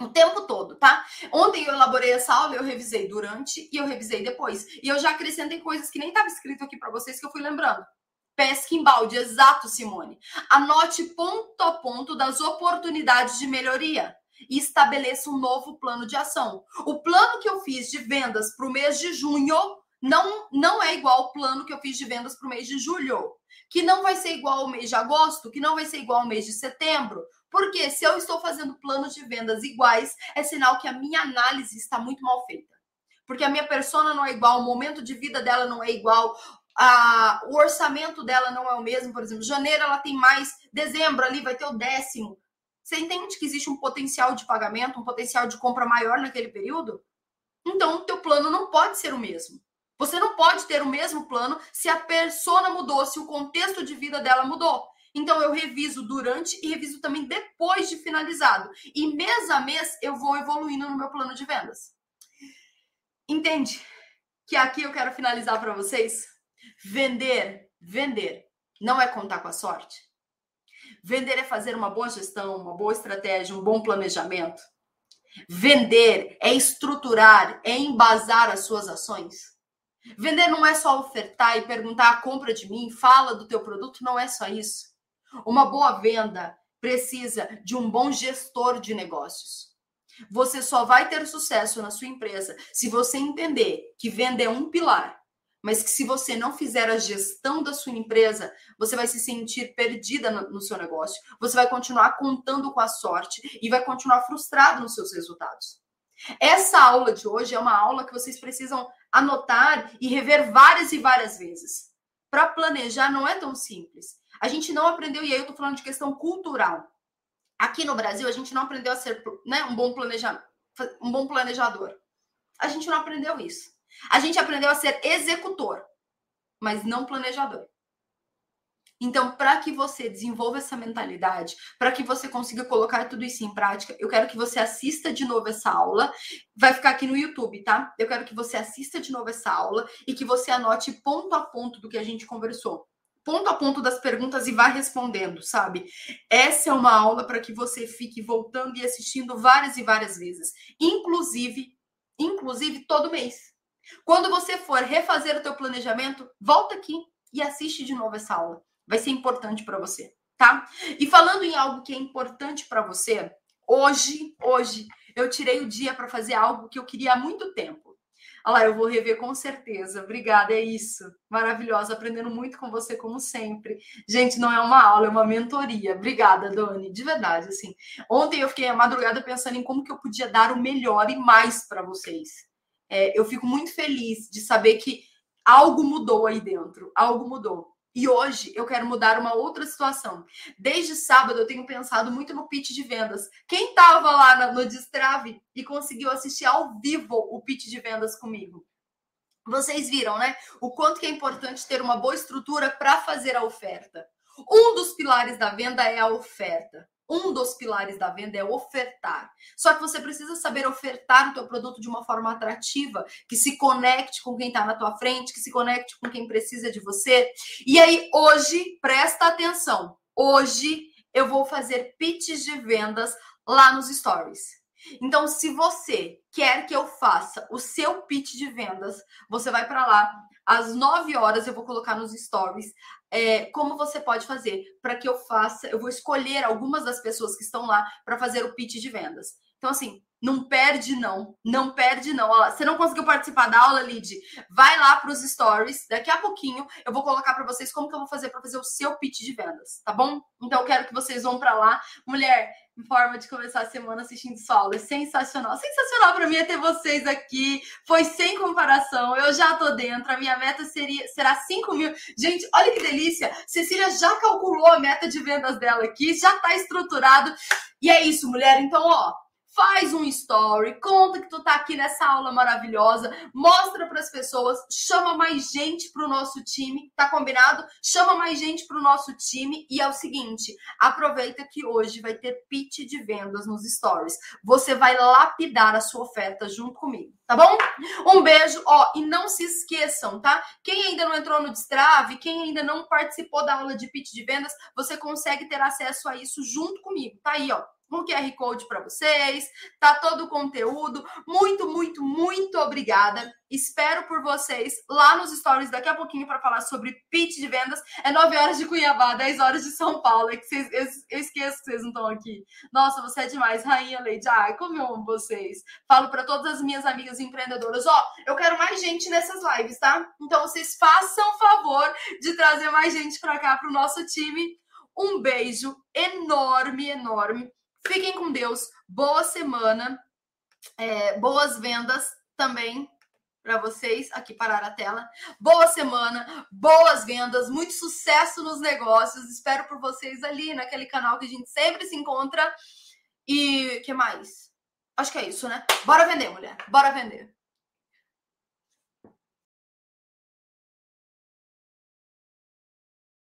O tempo todo, tá? Ontem eu elaborei essa aula, eu revisei durante e eu revisei depois. E eu já acrescentei coisas que nem estava escrito aqui para vocês que eu fui lembrando. Pesca em balde, exato, Simone. Anote ponto a ponto das oportunidades de melhoria e estabeleça um novo plano de ação. O plano que eu fiz de vendas para o mês de junho não, não é igual o plano que eu fiz de vendas para o mês de julho, que não vai ser igual ao mês de agosto, que não vai ser igual ao mês de setembro. Porque se eu estou fazendo planos de vendas iguais, é sinal que a minha análise está muito mal feita. Porque a minha persona não é igual, o momento de vida dela não é igual, a, o orçamento dela não é o mesmo. Por exemplo, janeiro ela tem mais, dezembro ali vai ter o décimo. Você entende que existe um potencial de pagamento, um potencial de compra maior naquele período? Então, o teu plano não pode ser o mesmo. Você não pode ter o mesmo plano se a persona mudou, se o contexto de vida dela mudou. Então eu reviso durante e reviso também depois de finalizado. E mês a mês eu vou evoluindo no meu plano de vendas. Entende? Que aqui eu quero finalizar para vocês. Vender, vender não é contar com a sorte. Vender é fazer uma boa gestão, uma boa estratégia, um bom planejamento. Vender é estruturar, é embasar as suas ações. Vender não é só ofertar e perguntar, a compra de mim, fala do teu produto, não é só isso. Uma boa venda precisa de um bom gestor de negócios. Você só vai ter sucesso na sua empresa se você entender que venda é um pilar, mas que se você não fizer a gestão da sua empresa, você vai se sentir perdida no, seu negócio. Você vai continuar contando com a sorte e vai continuar frustrado nos seus resultados. Essa aula de hoje é uma aula que vocês precisam anotar e rever várias e várias vezes. Para planejar não é tão simples. A gente não aprendeu, e aí eu estou falando de questão cultural. Aqui no Brasil, a gente não aprendeu a ser né, um, bom planeja, um bom planejador. A gente não aprendeu isso. A gente aprendeu a ser executor, mas não planejador. Então, para que você desenvolva essa mentalidade, para que você consiga colocar tudo isso em prática, eu quero que você assista de novo essa aula. Vai ficar aqui no YouTube, tá? Eu quero que você assista de novo essa aula e que você anote ponto a ponto do que a gente conversou. Ponto a ponto das perguntas e vá respondendo, sabe? Essa é uma aula para que você fique voltando e assistindo várias e várias vezes, inclusive, inclusive todo mês. Quando você for refazer o teu planejamento, volta aqui e assiste de novo essa aula vai ser importante para você, tá? E falando em algo que é importante para você, hoje, hoje eu tirei o dia para fazer algo que eu queria há muito tempo. Olha lá, eu vou rever com certeza. Obrigada, é isso. Maravilhosa, aprendendo muito com você, como sempre. Gente, não é uma aula, é uma mentoria. Obrigada, Dani, de verdade, assim. Ontem eu fiquei a madrugada pensando em como que eu podia dar o melhor e mais para vocês. É, eu fico muito feliz de saber que algo mudou aí dentro, algo mudou. E hoje eu quero mudar uma outra situação. Desde sábado eu tenho pensado muito no pitch de vendas. Quem estava lá no Destrave e conseguiu assistir ao vivo o pitch de vendas comigo? Vocês viram, né? O quanto que é importante ter uma boa estrutura para fazer a oferta. Um dos pilares da venda é a oferta um dos pilares da venda é ofertar. Só que você precisa saber ofertar o teu produto de uma forma atrativa, que se conecte com quem está na tua frente, que se conecte com quem precisa de você. E aí, hoje, presta atenção. Hoje eu vou fazer pitches de vendas lá nos stories. Então, se você quer que eu faça o seu pitch de vendas, você vai para lá. Às 9 horas eu vou colocar nos stories é, como você pode fazer para que eu faça. Eu vou escolher algumas das pessoas que estão lá para fazer o pitch de vendas. Então, assim, não perde, não. Não perde, não. Olha, você não conseguiu participar da aula, Lid? Vai lá para os stories. Daqui a pouquinho eu vou colocar para vocês como que eu vou fazer para fazer o seu pitch de vendas, tá bom? Então, eu quero que vocês vão para lá. Mulher, forma de começar a semana assistindo sua aula. É sensacional. Sensacional para mim é ter vocês aqui. Foi sem comparação. Eu já tô dentro. A minha meta seria, será 5 mil. Gente, olha que delícia. Cecília já calculou a meta de vendas dela aqui. Já tá estruturado. E é isso, mulher. Então, ó, faz um story, conta que tu tá aqui nessa aula maravilhosa, mostra para as pessoas, chama mais gente para o nosso time, tá combinado? Chama mais gente para o nosso time e é o seguinte, aproveita que hoje vai ter pitch de vendas nos stories. Você vai lapidar a sua oferta junto comigo, tá bom? Um beijo, ó, e não se esqueçam, tá? Quem ainda não entrou no Destrave, quem ainda não participou da aula de pitch de vendas, você consegue ter acesso a isso junto comigo. Tá aí, ó um QR Code para vocês, tá todo o conteúdo. Muito, muito, muito obrigada. Espero por vocês lá nos stories daqui a pouquinho para falar sobre pitch de vendas. É 9 horas de Cuiabá, 10 horas de São Paulo. É que vocês, eu, eu esqueço que vocês não estão aqui. Nossa, você é demais, Rainha Leide. Ai, como eu amo vocês. Falo para todas as minhas amigas empreendedoras: ó, eu quero mais gente nessas lives, tá? Então vocês façam favor de trazer mais gente para cá, para o nosso time. Um beijo enorme, enorme. Fiquem com Deus. Boa semana. É, boas vendas também para vocês. Aqui parar a tela. Boa semana, boas vendas, muito sucesso nos negócios. Espero por vocês ali naquele canal que a gente sempre se encontra. E que mais? Acho que é isso, né? Bora vender, mulher. Bora vender.